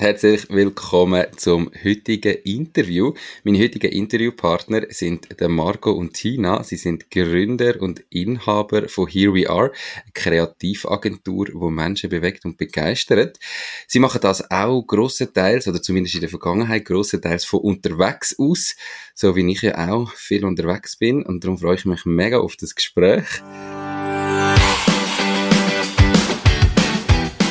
Herzlich willkommen zum heutigen Interview. Meine heutigen Interviewpartner sind der Marco und Tina. Sie sind Gründer und Inhaber von Here We Are, eine Kreativagentur, wo Menschen bewegt und begeistert. Sie machen das auch grossenteils, oder zumindest in der Vergangenheit grossenteils von unterwegs aus, so wie ich ja auch viel unterwegs bin. Und darum freue ich mich mega auf das Gespräch.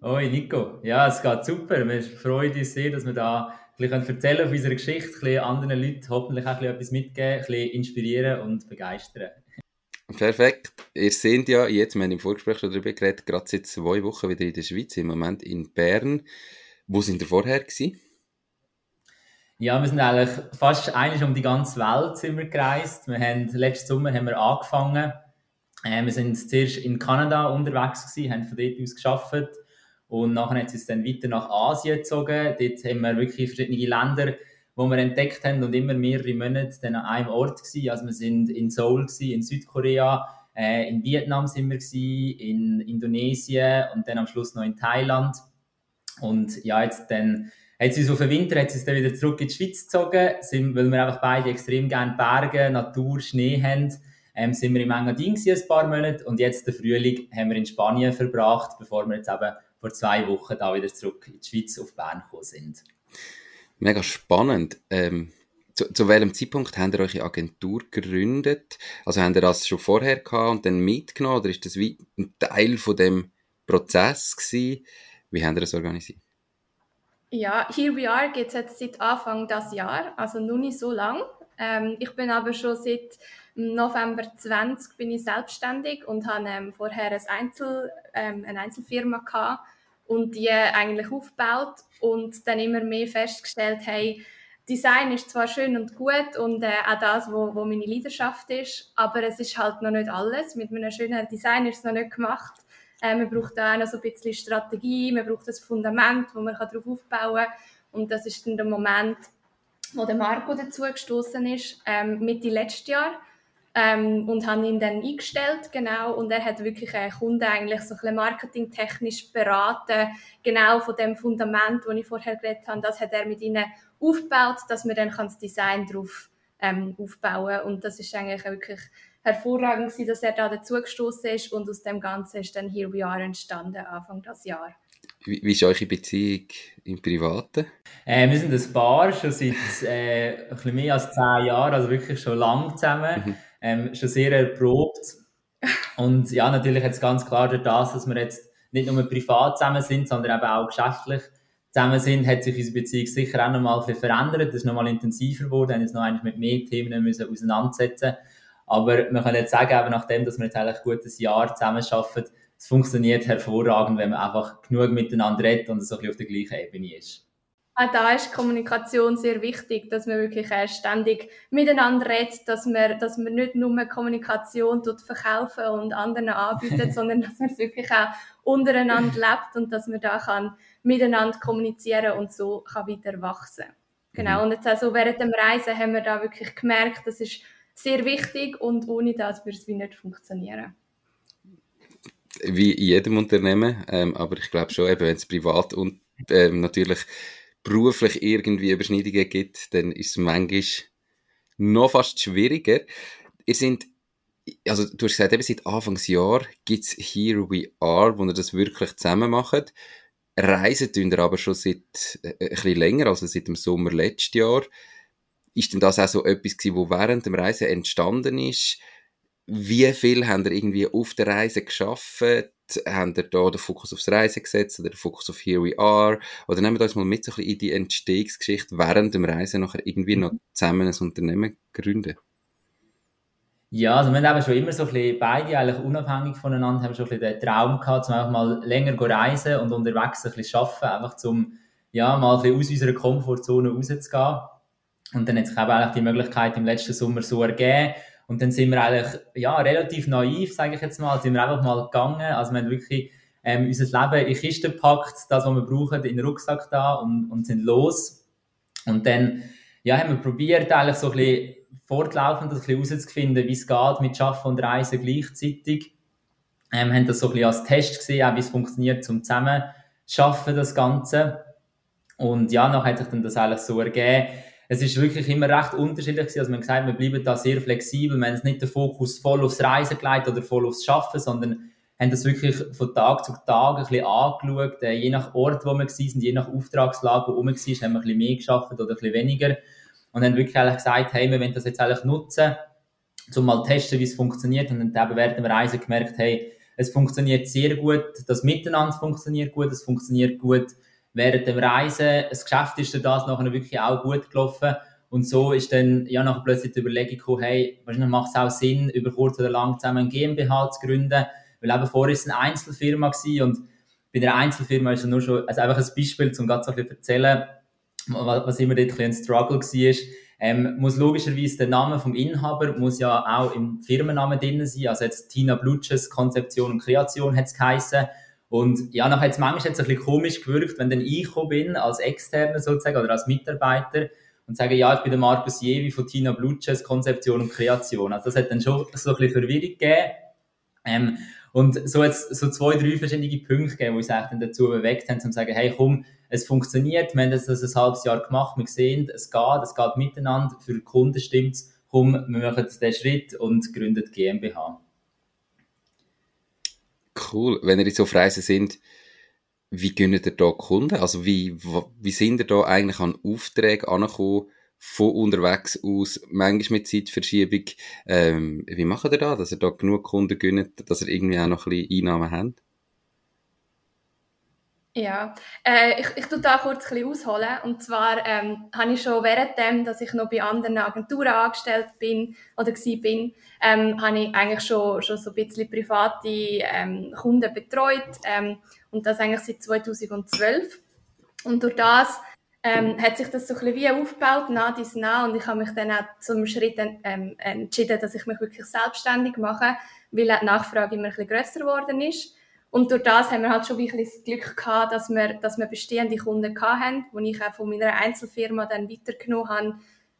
Hoi Nico, ja, es geht super. Wir freuen uns sehr, dass wir da ein bisschen erzählen von unserer Geschichte, ein anderen Leuten hoffentlich auch ein bisschen etwas mitgeben, ein bisschen inspirieren und begeistern. Perfekt. Ihr seht ja jetzt, wir haben im Vorgespräch schon darüber geredet, gerade seit zwei Wochen wieder in der Schweiz, im Moment in Bern. Wo sind ihr vorher gewesen? Ja, wir sind eigentlich fast eigentlich um die ganze Welt sind wir gereist. Wir haben, letzten Sommer haben wir angefangen. Äh, wir sind zuerst in Kanada unterwegs gewesen, haben von dort aus geschafft und nachher hat es uns dann weiter nach Asien gezogen. Dort haben wir wirklich verschiedene Länder, wo wir entdeckt haben und immer mehrere Monate dann an einem Ort gewesen. Also wir sind in Seoul gewesen, in Südkorea, äh, in Vietnam sind wir gewesen, in Indonesien und dann am Schluss noch in Thailand. Und ja, jetzt dann hat sie so für Winter hat sie dann wieder zurück in die Schweiz gezogen, sind, weil wir einfach beide extrem gerne Berge, Natur, Schnee haben. Ähm, sind wir im Engadin ein paar Monate und jetzt den Frühling haben wir in Spanien verbracht, bevor wir jetzt eben vor zwei Wochen da wieder zurück in die Schweiz auf Bern gekommen sind. Mega spannend. Ähm, zu, zu, welchem Zeitpunkt habt ihr eure Agentur gegründet? Also habt ihr das schon vorher gehabt und dann mitgenommen oder ist das wie ein Teil von dem Prozess gewesen? Wie habt ihr das organisiert? Ja, Here We Are geht es jetzt seit Anfang des Jahres, also noch nicht so lang. Ähm, ich bin aber schon seit November 20 bin ich selbstständig und habe ähm, vorher ein Einzel, ähm, eine Einzelfirma gehabt und die eigentlich aufgebaut und dann immer mehr festgestellt, hey, Design ist zwar schön und gut und äh, auch das, wo, wo meine Leidenschaft ist, aber es ist halt noch nicht alles. Mit einem schönen Design ist es noch nicht gemacht. Äh, man braucht auch noch so ein bisschen Strategie, man braucht ein Fundament, wo man darauf aufbauen kann. Und das ist dann der Moment, wo der Marco dazu gestoßen ist, ähm, Mitte letztes Jahr ähm, und haben ihn dann eingestellt, genau, und er hat wirklich einen Kunden eigentlich so ein bisschen marketingtechnisch beraten, genau von dem Fundament, das ich vorher geredet habe, das hat er mit ihnen aufgebaut, dass man dann das Design darauf ähm, aufbauen und das ist eigentlich wirklich hervorragend gewesen, dass er da dazu gestoßen ist und aus dem Ganzen ist dann Here We Are entstanden, Anfang des Jahres. Wie, wie ist eure Beziehung im Privaten? Äh, wir sind ein Paar schon seit äh, ein bisschen mehr als zehn Jahren, also wirklich schon lange zusammen. Mhm ähm, schon sehr erprobt. Und ja, natürlich jetzt ganz klar durch das, dass wir jetzt nicht nur privat zusammen sind, sondern eben auch geschäftlich zusammen sind, hat sich unsere Beziehung sicher auch nochmal verändert. Das ist nochmal intensiver geworden, haben uns noch eigentlich mit mehr Themen müssen auseinandersetzen Aber wir können jetzt sagen, eben nachdem, dass wir jetzt eigentlich ein gutes Jahr zusammen arbeiten, es funktioniert hervorragend, wenn man einfach genug miteinander redet und so ein bisschen auf der gleichen Ebene ist. Auch da ist Kommunikation sehr wichtig, dass man wirklich ständig miteinander redet, dass man, dass man nicht nur Kommunikation tut verkaufen und anderen anbietet, sondern dass man es wirklich auch untereinander lebt und dass man da kann miteinander kommunizieren und so kann wieder wachsen. Genau. Mhm. Und jetzt also während dem Reisen haben wir da wirklich gemerkt, das ist sehr wichtig und ohne das würde es wie nicht funktionieren wie in jedem Unternehmen, ähm, aber ich glaube schon, eben, wenn es privat und ähm, natürlich beruflich irgendwie Überschneidungen gibt, dann ist es manchmal noch fast schwieriger. Ihr sind, also du hast gesagt, eben seit Anfangsjahr gibt es Here We Are, wo ihr das wirklich zusammen macht. reisen tun ihr aber schon seit äh, ein bisschen länger, also seit dem Sommer letztes Jahr. Ist denn das auch so etwas gewesen, wo während dem Reisen entstanden ist? Wie viel haben ihr irgendwie auf der Reise geschafft? Haben ihr da den Fokus aufs Reisen gesetzt oder den Fokus auf Here We Are? Oder nehmen wir uns mal mit so ein bisschen in die Entstehungsgeschichte während dem Reisen nachher irgendwie noch mhm. zusammen ein Unternehmen gründen? Ja, also wir haben schon immer so ein bisschen, beide eigentlich unabhängig voneinander, haben schon ein bisschen den Traum gehabt, um einfach mal länger reisen und unterwegs ein bisschen arbeiten, einfach zum, ja, mal ein bisschen aus unserer Komfortzone rauszugehen. Und dann hat sich eben eigentlich die Möglichkeit im letzten Sommer so ergeben. Und dann sind wir eigentlich, ja, relativ naiv, sage ich jetzt mal, sind wir einfach mal gegangen. Also wir haben wirklich ähm, unser Leben in Kisten gepackt, das, was wir brauchen, in den Rucksack da und, und sind los. Und dann, ja, haben wir probiert, eigentlich so ein bisschen fortlaufend ein bisschen herauszufinden, wie es geht mit Schaffen und Reisen gleichzeitig. Ähm, haben das so ein bisschen als Test gesehen, auch wie es funktioniert zum zusammen schaffen das Ganze. Und ja, nachher hat sich dann das alles so ergeben. Es ist wirklich immer recht unterschiedlich gewesen. Also man gesagt, wir bleiben da sehr flexibel. Wir haben nicht den Fokus voll aufs Reisen gelegt oder voll aufs Schaffen, sondern haben das wirklich von Tag zu Tag ein bisschen angeschaut. Äh, je nach Ort, wo wir waren, je nach Auftragslage, wo wir waren, haben wir ein bisschen mehr geschafft oder ein bisschen weniger und dann wirklich eigentlich gesagt, hey, wir wollen das jetzt eigentlich nutzen, um mal testen, wie es funktioniert. Und dann eben während der Reise gemerkt, hey, es funktioniert sehr gut, das Miteinander funktioniert gut, es funktioniert gut während dem Reisen. Das Geschäft ist durch das nachher wirklich auch gut gelaufen. Und so ist dann ja nachher plötzlich die Überlegung gekommen, hey, wahrscheinlich macht es auch Sinn, über kurz oder lang zusammen ein GmbH zu gründen. Weil eben vorher ist es eine Einzelfirma gewesen und bei der Einzelfirma ist es nur schon, also einfach ein Beispiel, um ganz ein bisschen erzählen, was immer dort ein, Struggle war, ähm, muss logischerweise der Name vom Inhaber muss ja auch im Firmennamen drin sein. Also jetzt Tina Blutsches Konzeption und Kreation hat es geheißen. Und ja, nachher hat es manchmal jetzt ein bisschen komisch gewirkt, wenn dann ich bin, als Externer sozusagen oder als Mitarbeiter und sage, ja, ich bin der Markus Jevi von Tina Blutsches Konzeption und Kreation. Also das hat dann schon so ein bisschen Verwirrung gegeben. Ähm, und so jetzt so zwei, drei verschiedene Punkte gegeben, die uns dann dazu bewegt haben, zu sagen, hey, komm, es funktioniert, wir haben das, das ein halbes Jahr gemacht, wir sehen, es geht, es geht miteinander, für die Kunden stimmt es, komm, wir machen den Schritt und gründen GmbH. Cool, wenn ihr so auf Reisen sind, wie gönnt ihr da Kunden? Also wie, wie sind ihr da eigentlich an Aufträge angekommen, von unterwegs aus, manchmal mit Zeitverschiebung. Ähm, wie macht ihr da, dass ihr da genug Kunden gönnt, dass ihr irgendwie auch noch ein bisschen Einnahmen habt? Ja, äh, ich, ich tue da kurz ein bisschen ausholen. Und zwar ähm, habe ich schon währenddem, dass ich noch bei anderen Agenturen angestellt bin oder bin, ähm, habe ich eigentlich schon, schon so ein bisschen private ähm, Kunden betreut. Ähm, und das eigentlich seit 2012. Und durch das ähm, hat sich das so ein bisschen wie aufgebaut, nah dies nah. Und ich habe mich dann auch zum Schritt ähm, entschieden, dass ich mich wirklich selbstständig mache, weil die Nachfrage immer ein bisschen grösser geworden ist. Und durch das haben wir halt schon wirklich das Glück gehabt, dass wir, dass wir bestehende Kunden hatten, die ich auch von meiner Einzelfirma dann weitergenommen habe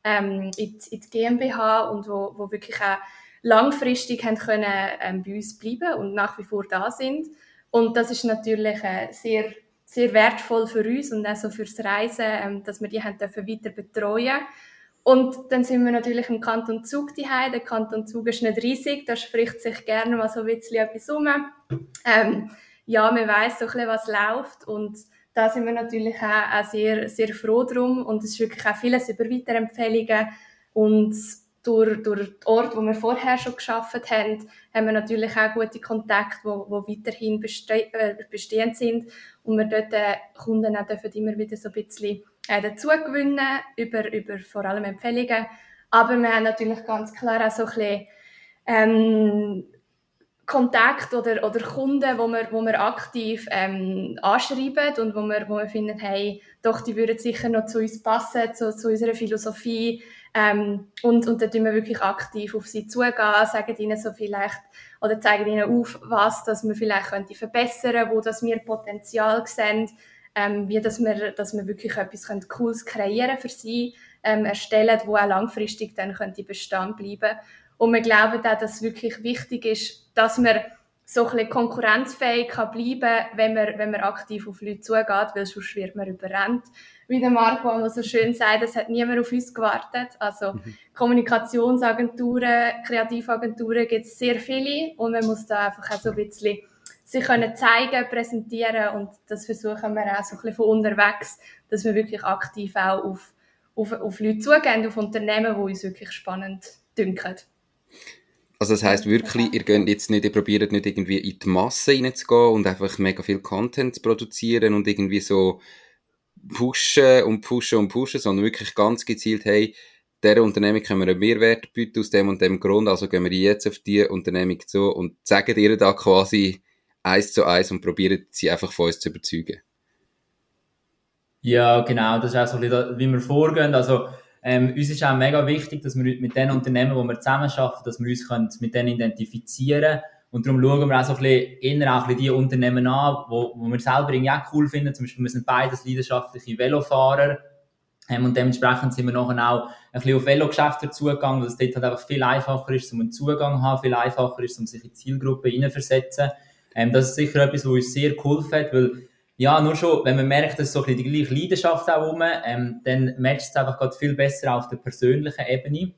ähm, in, die, in die GmbH und wo, wo wirklich auch langfristig haben können, ähm, bei uns bleiben und nach wie vor da sind. Und das ist natürlich äh, sehr, sehr wertvoll für uns und auch so fürs Reisen, ähm, dass wir die haben dürfen weiter betreuen und dann sind wir natürlich im Kanton Zug daheim. Der Kanton Zug ist nicht riesig, da spricht sich gerne mal so ein bisschen etwas um. Ähm, ja, man weiss so ein bisschen, was läuft und da sind wir natürlich auch, sehr, sehr froh drum und es ist wirklich auch vieles über Weiterempfehlungen und durch, durch den Ort, wo wir vorher schon geschafft haben, haben wir natürlich auch gute Kontakte, wo, wo weiterhin beste äh, bestehend sind und wir dort den Kunden auch dürfen immer wieder so ein bisschen äh, dazu gewinnen über, über vor allem Empfehlungen. Aber wir haben natürlich ganz klar auch so ein bisschen ähm, Kontakt oder, oder Kunden, wo wir, wo wir aktiv ähm, anschreiben und wo wir, wo wir finden, hey, doch, die würden sicher noch zu uns passen, zu, zu unserer Philosophie. Ähm, und, und dann tun wir wirklich aktiv auf sie zugehen, sagen ihnen so vielleicht oder zeigen ihnen auf, was dass wir vielleicht verbessern wo das wir Potenzial sehen, ähm, wie dass wir, dass wir wirklich etwas Cooles kreieren für sie ähm, erstellen, wo auch langfristig dann könnte Bestand bleiben und wir glauben auch, dass es wirklich wichtig ist, dass man so ein bisschen konkurrenzfähig kann bleiben wenn man, wenn man aktiv auf Leute zugeht, weil sonst wird man überrennt. Wie der Marco immer so schön sagt, es hat niemand auf uns gewartet. Also mhm. Kommunikationsagenturen, Kreativagenturen gibt es sehr viele und man muss da einfach auch so ein bisschen sich können zeigen, präsentieren und das versuchen wir auch so ein bisschen von unterwegs, dass wir wirklich aktiv auch auf, auf, auf Leute zugehen, auf Unternehmen, die uns wirklich spannend dünken. Also das heißt wirklich, ihr geht jetzt nicht, ihr probiert nicht irgendwie in die Masse reinzugehen und einfach mega viel Content zu produzieren und irgendwie so pushen und pushen und pushen, sondern wirklich ganz gezielt, hey, dieser Unternehmung können wir einen Mehrwert bieten aus dem und dem Grund, also gehen wir jetzt auf die Unternehmung zu und sagen ihr da quasi eins zu eins und probieren sie einfach von uns zu überzeugen. Ja, genau, das ist auch so, wie wir vorgehen. Also, ähm, uns ist auch mega wichtig, dass wir mit den Unternehmen, die wir zusammen arbeiten, dass wir uns mit denen identifizieren und darum schauen wir auch so ein bisschen, eher auch ein bisschen die Unternehmen an, wo, wo wir selber irgendwie auch cool finden. Zum Beispiel, wir sind beides leidenschaftliche Velofahrer. Ähm, und dementsprechend sind wir nachher auch ein bisschen auf Velogeschäfte zugegangen, weil es dort halt einfach viel einfacher ist, um einen Zugang zu haben, viel einfacher ist, um sich in die Zielgruppe hineinversetzen. Ähm, das ist sicher etwas, was uns sehr geholfen hat, weil ja, nur schon, wenn man merkt, dass so ein bisschen die gleiche Leidenschaft auch rum, ähm, dann matcht es einfach gerade viel besser auf der persönlichen Ebene.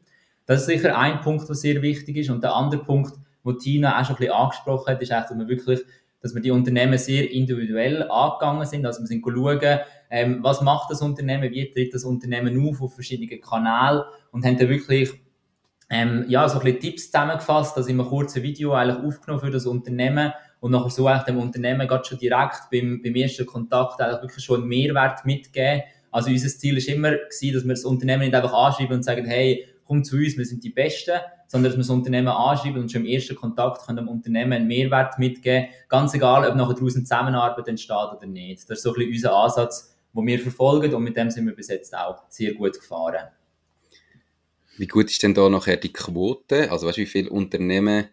Das ist sicher ein Punkt, der sehr wichtig ist. Und der andere Punkt, wo Tina auch schon ein bisschen angesprochen hat, ist eigentlich, dass wir wirklich, dass wir die Unternehmen sehr individuell angegangen sind. Also wir sind schauen, ähm, was macht das Unternehmen, wie tritt das Unternehmen auf auf verschiedenen Kanälen und haben dann wirklich ähm, ja, so ein bisschen Tipps zusammengefasst, also in einem kurzen Video eigentlich aufgenommen für das Unternehmen und nachher so eigentlich dem Unternehmen gerade schon direkt beim, beim ersten Kontakt eigentlich wirklich schon einen Mehrwert mitgeben. Also unser Ziel ist immer gewesen, dass wir das Unternehmen nicht einfach anschreiben und sagen, hey, komm zu uns, wir sind die Besten, sondern dass wir das Unternehmen anschreiben und schon im ersten Kontakt können dem Unternehmen einen Mehrwert mitgeben, ganz egal, ob nachher daraus eine Zusammenarbeit entsteht oder nicht. Das ist so ein bisschen unser Ansatz, den wir verfolgen und mit dem sind wir bis jetzt auch sehr gut gefahren. Wie gut ist denn da nachher die Quote? Also weißt du, wie viele Unternehmen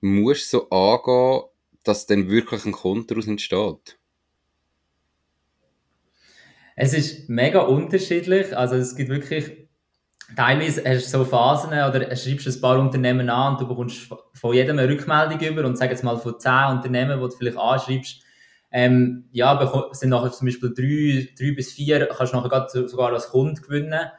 musst du so angehen, dass dann wirklich ein Kunde daraus entsteht? Es ist mega unterschiedlich. Also es gibt wirklich teilweise hast du so Phasen oder schreibst ein paar Unternehmen an und du bekommst von jedem eine Rückmeldung über und sag jetzt mal von zehn Unternehmen, die du vielleicht anschreibst, ähm, ja, sind nachher zum Beispiel drei, drei bis vier, kannst du nachher sogar als Kunde gewinnen.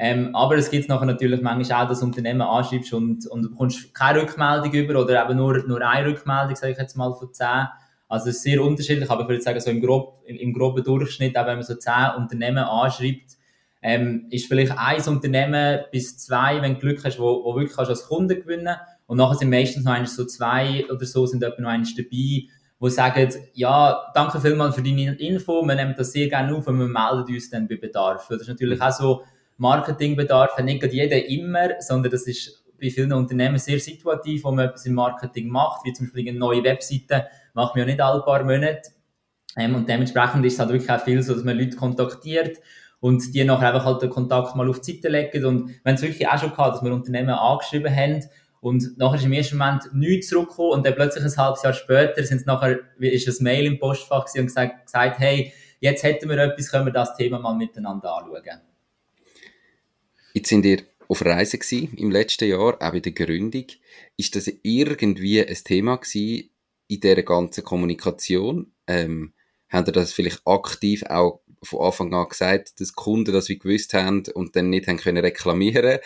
Ähm, aber es gibt nachher natürlich manchmal auch, dass Unternehmen anschreibst und, und du bekommst keine Rückmeldung über oder eben nur, nur eine Rückmeldung, sage ich jetzt mal, von zehn. Also es ist sehr unterschiedlich, aber ich würde sagen, so im, grob, im, groben Durchschnitt, auch wenn man so zehn Unternehmen anschreibt, ähm, ist vielleicht ein Unternehmen bis zwei, wenn du Glück hast, wo, wo wirklich kannst als Kunde gewinnen und nachher sind meistens noch so zwei oder so, sind etwa noch eins dabei, wo sagen, ja, danke vielmals für deine Info, wir nehmen das sehr gerne auf und wir melden uns dann bei Bedarf. Das ist natürlich auch so, Marketingbedarf hat nicht jeder immer, sondern das ist bei vielen Unternehmen sehr situativ, wo man etwas im Marketing macht, wie zum Beispiel eine neue Webseite, macht man ja nicht alle paar Monate. Ähm, und dementsprechend ist es halt wirklich auch viel so, dass man Leute kontaktiert und die nachher einfach halt den Kontakt mal auf die Seite legen. Und wenn es wirklich auch schon gehabt, dass wir Unternehmen angeschrieben haben und nachher ist im ersten Moment nichts zurückgekommen und dann plötzlich ein halbes Jahr später sind es nachher, ist ein Mail im Postfach und gesagt, gesagt, hey, jetzt hätten wir etwas, können wir das Thema mal miteinander anschauen. Jetzt sind ihr auf Reise gewesen, im letzten Jahr, auch bei der Gründung. Ist das irgendwie ein Thema gewesen in dieser ganzen Kommunikation? Ähm, habt ihr das vielleicht aktiv auch von Anfang an gesagt, dass Kunden das wie gewusst haben und dann nicht haben können reklamieren?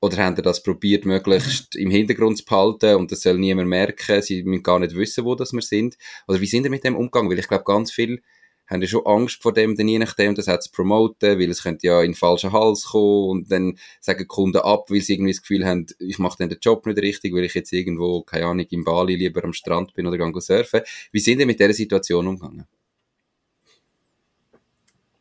Oder haben ihr das probiert, möglichst im Hintergrund zu behalten und das soll niemand merken, sie müssen gar nicht wissen, wo das wir sind? Oder wie sind ihr mit dem umgegangen? Weil ich glaube, ganz viel haben ja schon Angst vor dem, dann je nachdem, das auch zu promoten, weil es könnte ja in den falschen Hals kommen und dann sagen Kunden ab, weil sie irgendwie das Gefühl haben, ich mache den Job nicht richtig, weil ich jetzt irgendwo, keine Ahnung, in Bali lieber am Strand bin oder gehe surfen. Wie sind ihr mit dieser Situation umgegangen?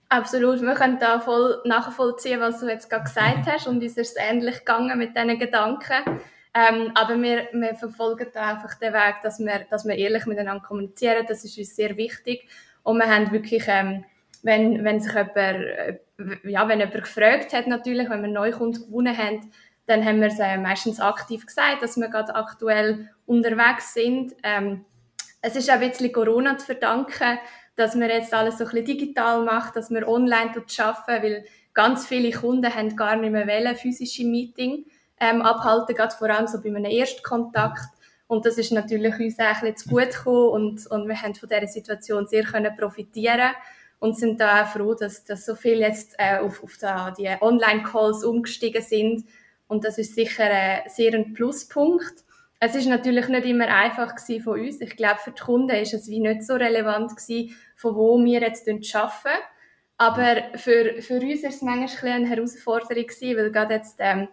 Absolut, wir können da voll nachvollziehen, was du jetzt gerade gesagt hast und uns ist es ähnlich gegangen mit diesen Gedanken. Ähm, aber wir, wir verfolgen da einfach den Weg, dass wir, dass wir ehrlich miteinander kommunizieren. Das ist uns sehr wichtig. Und wir haben wirklich, ähm, wenn, wenn sich jemand, äh, ja, wenn jemand gefragt hat natürlich, wenn wir Neukunden gewonnen haben, dann haben wir es äh, meistens aktiv gesagt, dass wir gerade aktuell unterwegs sind. Ähm, es ist auch ein bisschen Corona zu verdanken, dass wir jetzt alles so ein bisschen digital machen, dass wir online arbeiten, weil ganz viele Kunden haben gar nicht mehr wollen, physische Meeting ähm, abhalten, gerade vor allem so bei einem Erstkontakt. Und das ist natürlich uns auch ein bisschen zu gut gekommen und, und wir haben von dieser Situation sehr können profitieren und sind da auch froh, dass, dass so viele jetzt äh, auf, auf da, die Online-Calls umgestiegen sind. Und das ist sicher äh, sehr ein Pluspunkt. es ist natürlich nicht immer einfach gewesen von uns. Ich glaube, für die Kunden ist es wie nicht so relevant gewesen, von wo wir jetzt arbeiten. Aber für, für uns ist es manchmal eine Herausforderung gewesen, weil gerade jetzt, ähm,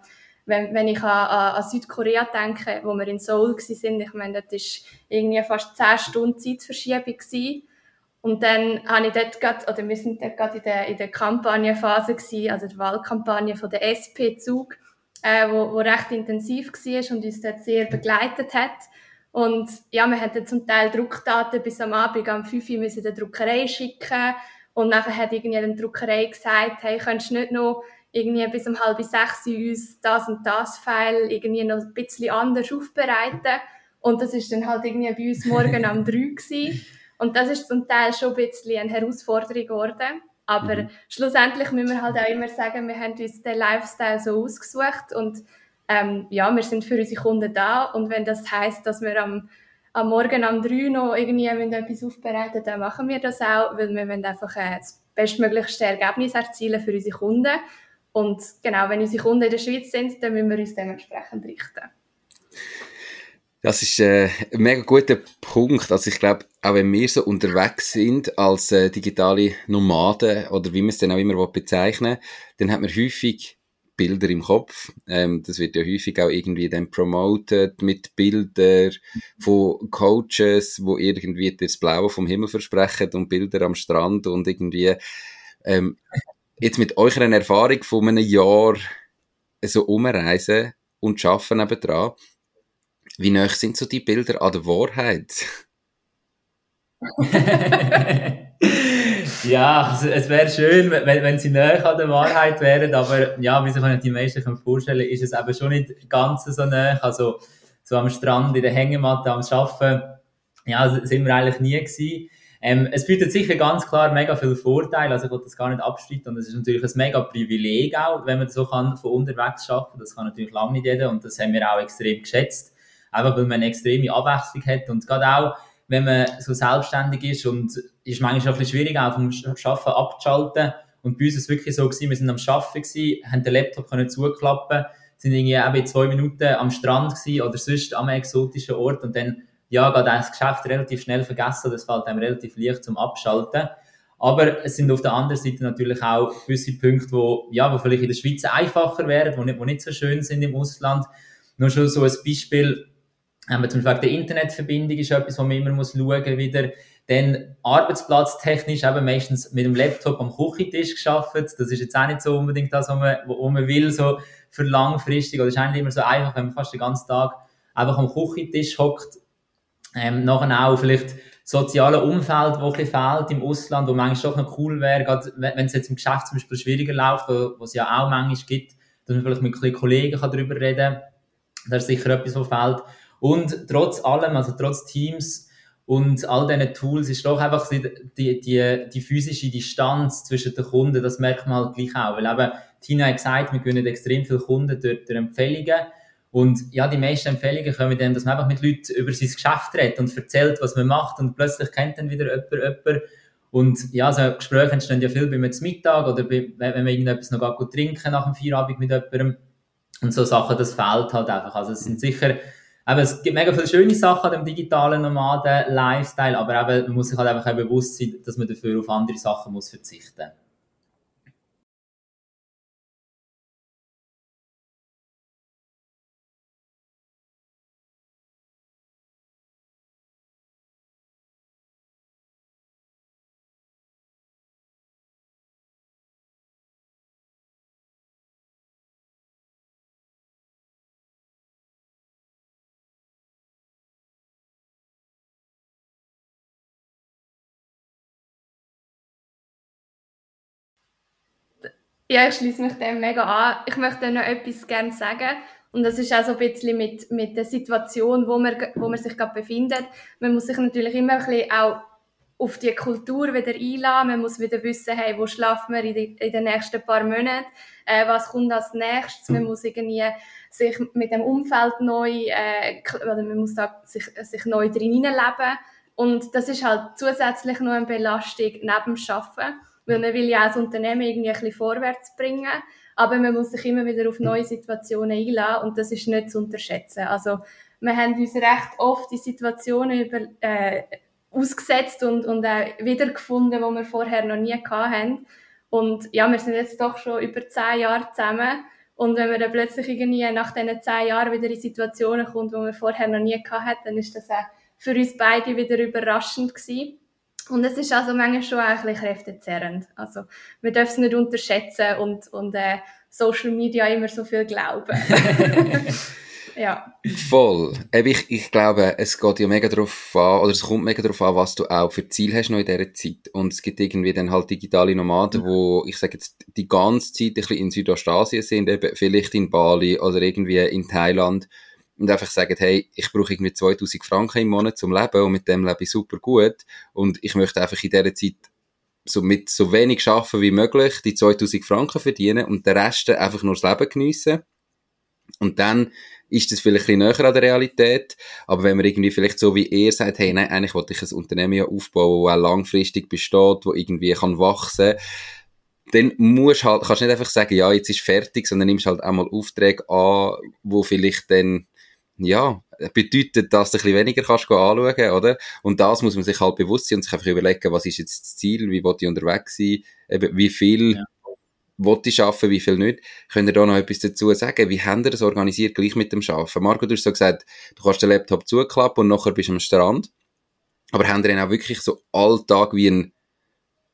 wenn, wenn ich an, an Südkorea denke, wo wir in Seoul sind, ich meine, das ist irgendwie fast 10 Stunden Zeitverschiebung gewesen. Und dann habe ich dort grad, oder wir sind dort gerade in der, in der Kampagnenphase gewesen, also die Wahlkampagne von der SP-Zug äh, wo, wo recht intensiv war und uns dort sehr begleitet hat. Und ja, wir hatten zum Teil Druckdaten bis am Abend um 5 Uhr müssen der Druckerei schicken. Und nachher hat irgendwie die Druckerei gesagt, hey, könntest du nicht noch irgendwie bis um halb sechs uns das und das File irgendwie noch ein bisschen anders aufbereiten. Und das ist dann halt irgendwie bei uns morgen um drei gewesen. Und das ist zum Teil schon ein bisschen eine Herausforderung geworden. Aber mhm. schlussendlich müssen wir halt auch immer sagen, wir haben uns den Lifestyle so ausgesucht und ähm, ja, wir sind für unsere Kunden da und wenn das heißt, dass wir am, am Morgen um drei noch irgendwie etwas aufbereiten, dann machen wir das auch, weil wir wollen einfach äh, das bestmöglichste Ergebnis erzielen für unsere Kunden. Und genau, wenn unsere Kunden in der Schweiz sind, dann müssen wir uns dementsprechend richten. Das ist äh, ein mega guter Punkt. Also ich glaube, auch wenn wir so unterwegs sind als äh, digitale Nomaden oder wie man es dann auch immer bezeichnen dann hat man häufig Bilder im Kopf. Ähm, das wird ja häufig auch irgendwie dann promoted mit Bildern von Coaches, wo irgendwie das Blaue vom Himmel versprechen und Bilder am Strand und irgendwie ähm, jetzt mit eurer Erfahrung von einem Jahr so umreisen und arbeiten nebendran, wie nah sind so die Bilder an der Wahrheit? ja, es wäre schön, wenn, wenn sie näher an der Wahrheit wären, aber ja, wie sich die meisten vorstellen ist es eben schon nicht ganz so nah. Also so am Strand, in der Hängematte, am Arbeiten, ja, sind wir eigentlich nie gewesen. Ähm, es bietet sicher ganz klar mega viele Vorteile, also ich will das gar nicht abstreiten und es ist natürlich ein mega Privileg auch, wenn man so kann von unterwegs arbeiten, das kann natürlich lange nicht jeder und das haben wir auch extrem geschätzt einfach weil man eine extreme Abwechslung hat und gerade auch, wenn man so selbstständig ist und ist manchmal auch ein bisschen schwierig, auch vom Arbeiten abzuschalten und bei uns ist es wirklich so gewesen, wir sind am Arbeiten gewesen, haben den Laptop können zuklappen, sind irgendwie eben zwei Minuten am Strand gewesen oder sonst am exotischen Ort und dann ja, geht das Geschäft relativ schnell vergessen, das fällt einem relativ leicht zum Abschalten. Aber es sind auf der anderen Seite natürlich auch gewisse Punkte, wo, ja, wo vielleicht in der Schweiz einfacher wären, wo nicht, wo nicht so schön sind im Ausland. Nur schon so ein Beispiel, ähm, zum Beispiel die Internetverbindung ist etwas, wo man immer muss schauen wieder. Dann arbeitsplatztechnisch eben meistens mit dem Laptop am Küchentisch geschafft. Das ist jetzt auch nicht so unbedingt das, was man, was man will, so für langfristig. Oder ist eigentlich immer so einfach, wenn man fast den ganzen Tag einfach am Küchentisch hockt. Ähm, nachher auch vielleicht soziale Umfeld, wo ein fehlt im Ausland, wo manchmal doch noch cool wäre, gerade wenn es jetzt im Geschäft zum Beispiel schwieriger läuft, wo es ja auch manchmal gibt, dass man vielleicht mit Kollegen darüber reden kann. Das ist sicher etwas, was fehlt. Und trotz allem, also trotz Teams und all diesen Tools ist doch einfach die, die, die physische Distanz zwischen den Kunden, das merkt man halt gleich auch. Weil eben, Tina hat gesagt, wir gewinnen extrem viele Kunden durch, durch Empfehlungen. Und ja, die meisten Empfehlungen kommen dann, dass man einfach mit Leuten über sein Geschäft redet und erzählt, was man macht und plötzlich kennt dann wieder jemand jemand. Und ja, so Gespräche entstehen ja viel beim Mittag oder bei, wenn man irgendetwas noch gut trinken nach dem Feierabend mit jemandem. Und so Sachen, das fehlt halt einfach. Also es sind sicher aber es gibt mega viele schöne Sachen an dem digitalen Nomaden-Lifestyle, aber eben, man muss sich halt einfach auch bewusst sein, dass man dafür auf andere Sachen muss verzichten muss. Ja, ich schließe mich dem mega an. Ich möchte noch etwas gerne sagen. Und das ist auch so ein bisschen mit, mit der Situation, wo man, wo man sich gerade befindet. Man muss sich natürlich immer ein bisschen auch auf die Kultur wieder einladen. Man muss wieder wissen, hey, wo schlafen wir in, die, in den nächsten paar Monaten? Äh, was kommt als nächstes? Man muss irgendwie sich mit dem Umfeld neu, äh, oder man muss da sich, sich neu drin hineinleben. Und das ist halt zusätzlich noch eine Belastung neben dem Arbeiten. Weil man will ja auch das Unternehmen irgendwie ein bisschen vorwärts bringen. Aber man muss sich immer wieder auf neue Situationen einladen und das ist nicht zu unterschätzen. Also wir haben uns recht oft die Situationen über, äh, ausgesetzt und, und auch wiedergefunden, die wir vorher noch nie hatten. Und ja, wir sind jetzt doch schon über zehn Jahre zusammen. Und wenn man dann plötzlich irgendwie nach diesen zehn Jahren wieder in Situationen kommt, die man vorher noch nie hatten, dann ist das auch für uns beide wieder überraschend gewesen. Und es ist also manchmal schon auch ein bisschen kräftezerrend. Also, wir dürfen es nicht unterschätzen und, und äh, Social Media immer so viel glauben. ja. Voll. Ich, ich glaube, es geht ja mega darauf an, oder es kommt mega darauf an, was du auch für Ziel hast noch in dieser Zeit. Und es gibt irgendwie dann halt digitale Nomaden, mhm. wo, ich sage jetzt, die ganze Zeit ein bisschen in Südostasien sind, eben vielleicht in Bali oder irgendwie in Thailand und einfach sagen, hey, ich brauche irgendwie 2000 Franken im Monat zum Leben und mit dem lebe ich super gut und ich möchte einfach in dieser Zeit so mit so wenig schaffen wie möglich, die 2000 Franken verdienen und den Rest einfach nur das Leben geniessen. Und dann ist das vielleicht ein bisschen näher an der Realität. Aber wenn man irgendwie vielleicht so wie er sagt, hey, nein, eigentlich wollte ich ein Unternehmen ja aufbauen, das auch langfristig besteht, wo irgendwie kann wachsen dann musst halt, kannst du nicht einfach sagen, ja, jetzt ist fertig, sondern nimmst halt auch mal Aufträge an, wo vielleicht dann ja, bedeutet, dass du ein bisschen weniger kannst anschauen, oder? Und das muss man sich halt bewusst sein und sich einfach überlegen, was ist jetzt das Ziel, wie will ich unterwegs sein, wie viel ja. will ich arbeiten, wie viel nicht. Könnt ihr da noch etwas dazu sagen? Wie habt ihr das organisiert, gleich mit dem Arbeiten? Marco, du hast so gesagt, du kannst den Laptop zuklappen und nachher bist du am Strand. Aber habt ihr dann auch wirklich so Alltag wie ein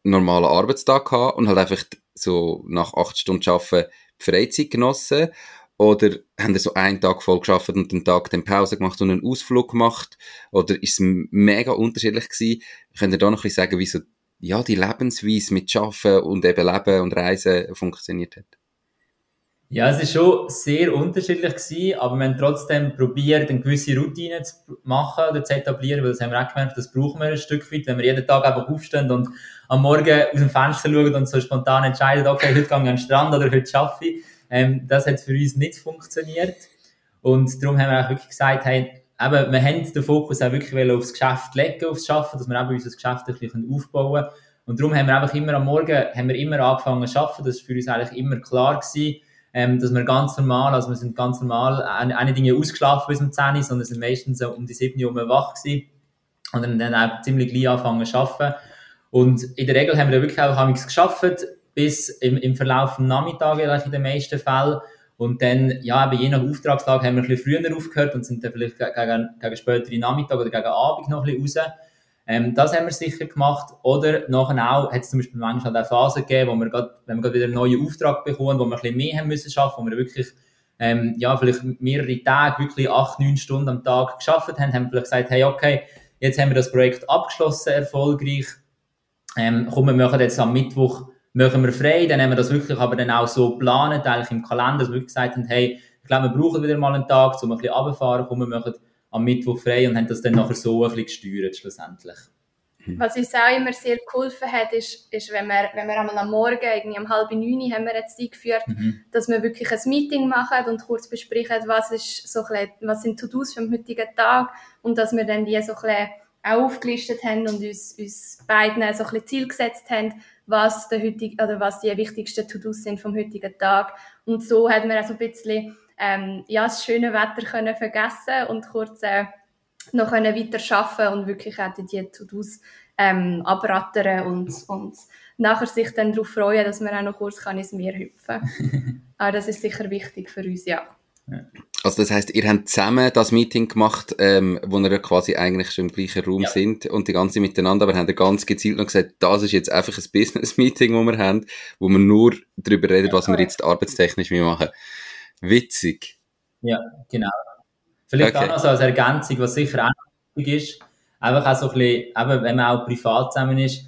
normaler Arbeitstag gehabt und halt einfach so nach acht Stunden Arbeiten Freizeit genossen? Oder haben ihr so einen Tag voll geschafft und einen Tag dann Pause gemacht und einen Ausflug gemacht? Oder ist es mega unterschiedlich gewesen? Könnt ihr da noch ein bisschen sagen, wie so, ja, die Lebensweise mit Schaffen und eben Leben und Reisen funktioniert hat? Ja, es ist schon sehr unterschiedlich gewesen, aber wir haben trotzdem probiert, eine gewisse Routine zu machen oder zu etablieren, weil das haben wir auch gemerkt, das brauchen wir ein Stück weit, wenn wir jeden Tag einfach aufstehen und am Morgen aus dem Fenster schauen und so spontan entscheiden, okay, heute gehe ich an den Strand oder heute arbeite ich ähm, das hat für uns nicht funktioniert. Und darum haben wir auch wirklich gesagt, hey, eben, wir haben den Fokus auch wirklich aufs Geschäft legen, aufs Schaffen, dass wir eben unser Geschäft ein bisschen aufbauen können. Und darum haben wir einfach immer am Morgen, haben wir immer angefangen zu arbeiten. Das war für uns eigentlich immer klar gewesen, ähm, dass wir ganz normal, also wir sind ganz normal, eine Dinge ausgeschlafen bis um 10 Uhr, sondern sind meistens um die 7 Uhr wach gewesen. Und dann auch ziemlich gleich angefangen zu arbeiten. Und in der Regel haben wir dann wirklich auch geschafft, bis im, im Verlauf des Nachmittags in den meisten Fällen. Und dann, ja, eben je nach Auftragslage haben wir ein bisschen früher aufgehört und sind dann vielleicht gegen, gegen spätere Nachmittag oder gegen Abend noch ein bisschen raus. Ähm, das haben wir sicher gemacht. Oder nachher auch, hat es zum Beispiel manchmal auch Phasen gegeben, wo wir grad, wenn wir gerade wieder einen neuen Auftrag bekommen, wo wir ein bisschen mehr haben müssen schaffen, wo wir wirklich, ähm, ja, vielleicht mehrere Tage, wirklich acht, neun Stunden am Tag geschafft haben, haben wir vielleicht gesagt, hey, okay, jetzt haben wir das Projekt abgeschlossen, erfolgreich. Ähm, komm, wir machen jetzt am Mittwoch machen wir frei, dann haben wir das wirklich aber dann auch so geplant, eigentlich im Kalender, dass wir wirklich gesagt haben, hey, ich glaube, wir brauchen wieder mal einen Tag, um ein bisschen runterzufahren, komm, wir machen am Mittwoch frei und haben das dann nachher so ein bisschen gesteuert, schlussendlich. Mhm. Was uns auch immer sehr geholfen hat, ist, ist wenn wir, wenn wir einmal am Morgen, irgendwie um halb neun, haben wir jetzt eingeführt, mhm. dass wir wirklich ein Meeting machen und kurz besprechen, was, ist so bisschen, was sind To-Dos für den heutigen Tag und dass wir dann die so ein bisschen auch aufgelistet haben und uns, uns beiden so ein bisschen Ziel gesetzt haben, was, der heutige, oder was die wichtigsten To-Dos sind vom heutigen Tag. Und so hat man also ein bisschen ähm, ja, das schöne Wetter können vergessen und kurz äh, noch können weiter schaffen und wirklich auch die To-Dos ähm, abrattern und, und nachher sich dann darauf freuen, dass man auch noch kurz kann ins Meer hüpfen kann. Aber das ist sicher wichtig für uns, ja. Also das heißt, ihr habt zusammen das Meeting gemacht, ähm, wo ihr quasi eigentlich schon im gleichen Raum ja. sind und die ganze miteinander, aber habt ihr ganz gezielt noch gesagt, das ist jetzt einfach ein Business-Meeting, wo wir haben, wo wir nur darüber reden, ja, was wir jetzt arbeitstechnisch machen. Witzig. Ja, genau. Vielleicht okay. auch noch so als Ergänzung, was sicher auch wichtig ist, einfach auch so ein bisschen, eben, wenn man auch privat zusammen ist,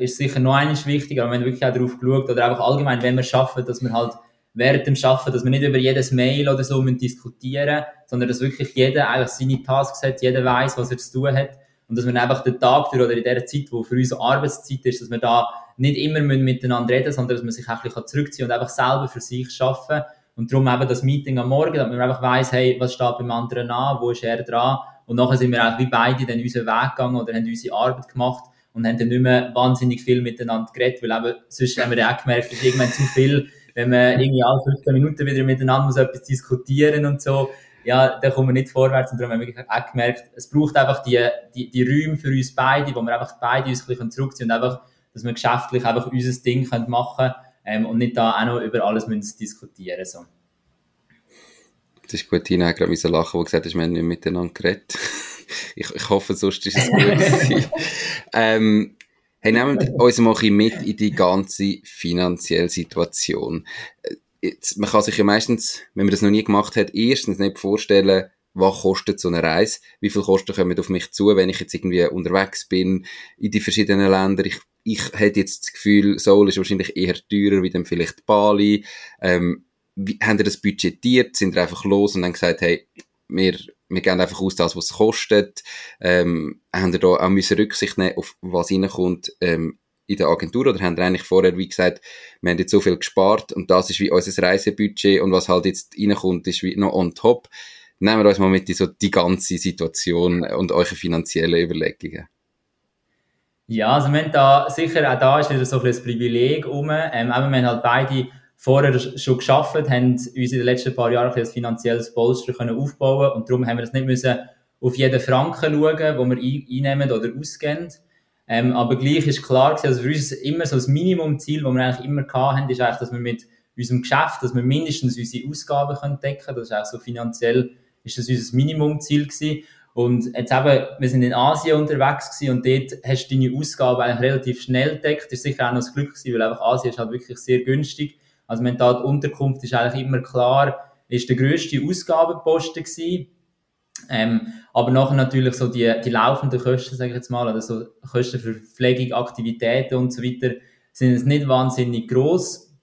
ist sicher noch eines wichtiger, aber wenn man wirklich auch darauf geschaut oder einfach allgemein, wenn wir schaffen, dass wir halt während dem Arbeiten, dass wir nicht über jedes Mail oder so diskutieren sondern dass wirklich jeder eigentlich seine Tasks hat, jeder weiß, was er zu tun hat. Und dass wir einfach den Tag durch oder in der Zeit, wo für uns Arbeitszeit ist, dass wir da nicht immer miteinander reden, sondern dass man sich auch ein bisschen zurückziehen und einfach selber für sich arbeiten. Und darum eben das Meeting am Morgen, damit man einfach weiss, hey, was steht beim anderen an, wo ist er dran? Und nachher sind wir auch wie beide dann unseren Weg gegangen oder haben unsere Arbeit gemacht und haben dann nicht mehr wahnsinnig viel miteinander geredet, weil eben, sonst haben wir ja auch gemerkt, dass irgendwann zu viel wenn man irgendwie alle 15 Minuten wieder miteinander muss etwas diskutieren und so, ja, da kommen wir nicht vorwärts. Und darum haben wir auch gemerkt, es braucht einfach die, die, die Räume für uns beide, wo wir einfach beide uns ein zurückziehen und einfach, dass wir geschäftlich einfach unser Ding können machen ähm, und nicht da auch noch über alles müssen diskutieren so. Das ist gut, Tina hat gerade lachen, wo gesagt hast, wir haben nicht miteinander geredet. ich, ich hoffe, sonst ist es gut ähm, Hey, nehmen wir uns mal ein mit in die ganze finanzielle Situation. Jetzt, man kann sich ja meistens, wenn man das noch nie gemacht hat, erstens nicht vorstellen, was kostet so eine Reise? Wie viel Kosten kommen auf mich zu, wenn ich jetzt irgendwie unterwegs bin in die verschiedenen Länder? Ich, ich hätte jetzt das Gefühl, Seoul ist wahrscheinlich eher teurer wie dann vielleicht Bali. Ähm, wie, haben ihr das budgetiert? Sind ihr einfach los und dann gesagt, hey, wir wir gehen einfach aus das, was es kostet. Ähm, haben wir da auch müssen Rücksicht nehmen auf was reinkommt ähm, in der Agentur oder haben wir eigentlich vorher wie gesagt, wir haben jetzt so viel gespart und das ist wie unser Reisebudget und was halt jetzt reinkommt, ist wie noch on top. Nehmen wir uns mal mit in so die ganze Situation und eure finanziellen Überlegungen. Ja, also wir haben da sicher, auch da ist wieder so ein Privileg um. Ähm, aber wir haben halt beide vorher schon geschafft, haben uns in den letzten paar Jahren ein finanzielles Polster können aufbauen und darum haben wir das nicht müssen auf jeden Franken schauen, wo wir einnehmen oder ausgeben. Ähm, aber gleich ist klar gewesen, also für uns immer so das Minimumziel, das wir eigentlich immer hatten, ist eigentlich, dass wir mit unserem Geschäft, dass wir mindestens unsere Ausgaben können decken können. Das ist auch so finanziell, ist das unser Minimumziel gewesen. Und jetzt eben, wir sind in Asien unterwegs gewesen und dort hast du deine Ausgaben eigentlich relativ schnell deckt. Das ist sicher auch noch das Glück gewesen, weil einfach Asien ist halt wirklich sehr günstig. Also wenn da die Unterkunft ist eigentlich immer klar, ist der grösste Ausgabenposten gewesen. Ähm, aber nachher natürlich so die, die laufenden Kosten, sage ich jetzt mal, oder so Kosten für Pflegung, Aktivitäten und so weiter, sind es nicht wahnsinnig groß.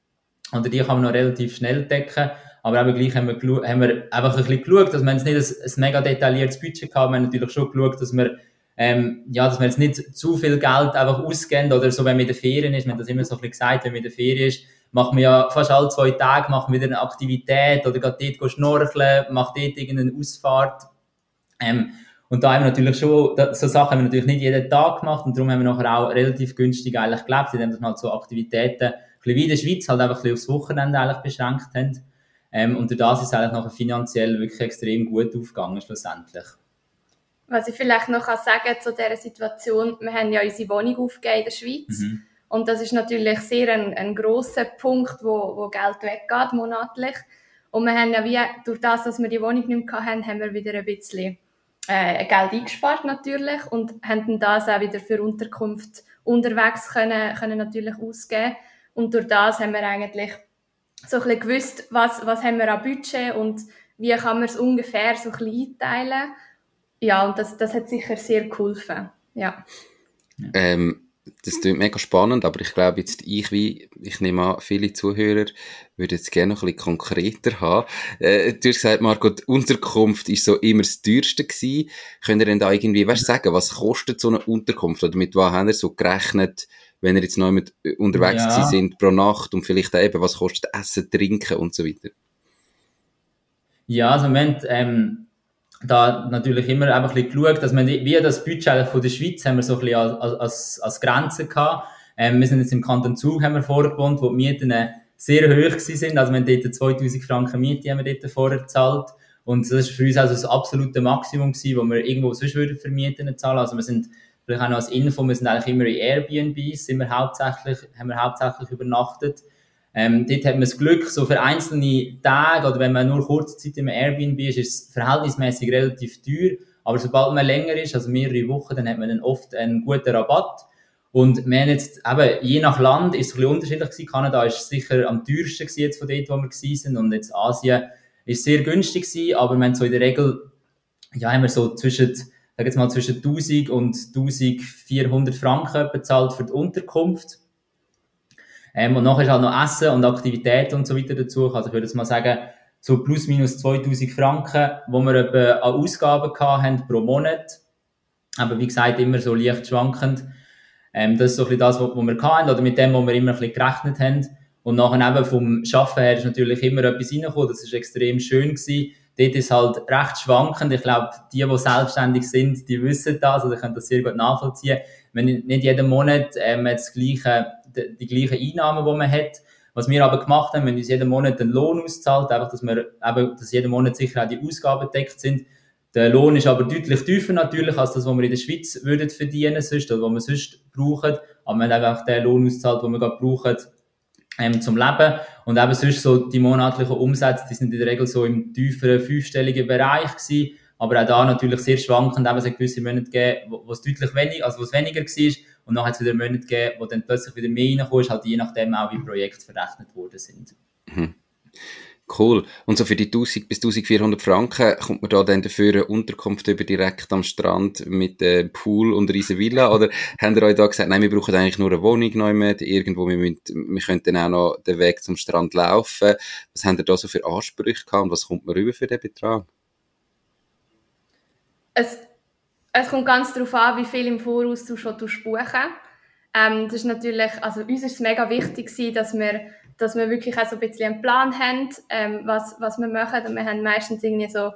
Oder die kann man noch relativ schnell decken. Aber eben gleich haben wir, haben wir einfach ein bisschen geschaut, dass wir jetzt nicht ein, ein mega detailliertes Budget haben. Wir haben natürlich schon geschaut, dass wir, ähm, ja, dass wir jetzt nicht zu viel Geld einfach ausgeben oder so, wenn man in den Ferien ist. Wir haben das immer so ein bisschen gesagt, wenn man in den Ferien ist, machen wir ja fast alle zwei Tage machen wir wieder eine Aktivität oder geht dort schnorcheln, macht dort irgendeine Ausfahrt. Ähm, und da haben wir natürlich schon, so Sachen haben wir natürlich nicht jeden Tag gemacht und darum haben wir nachher auch relativ günstig eigentlich gelebt, indem wir halt so Aktivitäten, ein wie in der Schweiz, halt einfach ein aufs Wochenende eigentlich beschränkt haben. Ähm, und durch das ist es eigentlich nachher finanziell wirklich extrem gut aufgegangen schlussendlich. Was ich vielleicht noch sagen kann zu dieser Situation, wir haben ja unsere Wohnung aufgegeben in der Schweiz. Mhm. Und das ist natürlich sehr ein, ein grosser Punkt, wo, wo Geld weggeht monatlich. Und wir haben ja wie, durch das, dass wir die Wohnung nicht mehr hatten, haben wir wieder ein bisschen äh, Geld eingespart natürlich und haben das auch wieder für Unterkunft unterwegs können, können natürlich ausgeben. Und durch das haben wir eigentlich so ein bisschen gewusst, was, was haben wir an Budget und wie kann man es ungefähr so ein bisschen einteilen. Ja, und das, das hat sicher sehr geholfen. Ja. Ähm, das klingt mega spannend, aber ich glaube jetzt, ich wie, ich nehme an, viele Zuhörer würden jetzt gerne noch ein bisschen konkreter haben. Äh, du hast gesagt, Marco, die Unterkunft ist so immer das teuerste gewesen. Könnt ihr denn da irgendwie, weißt sagen, was kostet so eine Unterkunft? Oder mit was haben ihr so gerechnet, wenn ihr jetzt noch mit äh, unterwegs ja. sind pro Nacht und vielleicht eben, was kostet Essen, Trinken und so weiter? Ja, also im Moment, ähm, da natürlich immer einfach ein bisschen geschaut, dass man, wie das Budget von der Schweiz haben wir so ein bisschen als, als, als Grenze gehabt. Ähm, wir sind jetzt im Kanton Zug, haben wir vorgewohnt, wo die Mieten sehr hoch sind. Also wir haben dort 2000 Franken Miete haben wir dort vorher gezahlt. Und das ist für uns also das absolute Maximum gewesen, wo wir irgendwo sonst würden für Mieten zahlen. Also wir sind, vielleicht auch noch als Info, wir sind eigentlich immer in Airbnbs, sind wir hauptsächlich, haben wir hauptsächlich übernachtet. Ähm, dort hat man das Glück, so für einzelne Tage oder wenn man nur kurze Zeit im Airbnb ist, ist es verhältnismäßig relativ teuer. Aber sobald man länger ist, also mehrere Wochen, dann hat man dann oft einen guten Rabatt. Und wir haben jetzt, eben, je nach Land ist es ein bisschen unterschiedlich gewesen. Kanada ist sicher am teuersten jetzt von dort, wo wir gewesen sind. Und jetzt Asien ist sehr günstig gewesen, aber wir haben so in der Regel, ja, haben wir so zwischen, sag jetzt mal, zwischen 1000 und 1400 Franken bezahlt für die Unterkunft. Ähm, und nachher ist halt noch Essen und Aktivitäten und so weiter dazu. Also ich würde mal sagen, so plus minus 2000 Franken, wo wir etwa an Ausgaben haben pro Monat. Aber wie gesagt, immer so leicht schwankend. Ähm, das ist so ein bisschen das, was wir hatten, oder mit dem, wo wir immer ein bisschen gerechnet haben. Und nachher eben vom Schaffen her ist natürlich immer etwas reingekommen. Das ist extrem schön gewesen. Dort ist halt recht schwankend. Ich glaube, die, die selbstständig sind, die wissen das, also können das sehr gut nachvollziehen. Wenn nicht jeden Monat ähm, das gleiche die, die gleichen Einnahmen, die man hat. Was wir aber gemacht haben, wir haben uns jeden Monat einen Lohn auszahlt, einfach, dass wir eben, dass jeden Monat sicher auch die Ausgaben deckt sind. Der Lohn ist aber deutlich tiefer natürlich, als das, was wir in der Schweiz würden verdienen sonst, oder was wir sonst brauchen. Aber wir haben einfach den Lohn auszahlt, den wir gerade brauchen, ähm, zum Leben. Und eben sonst so die monatlichen Umsätze, die sind in der Regel so im tieferen fünfstelligen Bereich gewesen. Aber auch da natürlich sehr schwankend, eben es hat gewisse Monate gegeben, wo, es deutlich weniger, also wo es weniger war. Und dann hat es wieder Monate gegeben, wo dann plötzlich wieder mehr reinkommt, halt je nachdem auch, wie Projekte verrechnet worden sind. Mhm. Cool. Und so für die 1000 bis 1400 Franken kommt man da dann dafür eine Unterkunft über direkt am Strand mit äh, Pool und riesen Villa? Oder haben ihr euch da gesagt, nein, wir brauchen eigentlich nur eine Wohnung neu mit, irgendwo, wir, müssen, wir könnten auch noch den Weg zum Strand laufen. Was haben ihr da so für Ansprüche gehabt und was kommt man rüber für den Betrag? Es, es kommt ganz darauf an, wie viel im Voraus du schon buchen ähm, Das ist natürlich, also uns ist es mega wichtig dass wir dass wir wirklich auch so ein bisschen einen Plan haben, ähm, was, was wir machen. Und wir haben meistens irgendwie so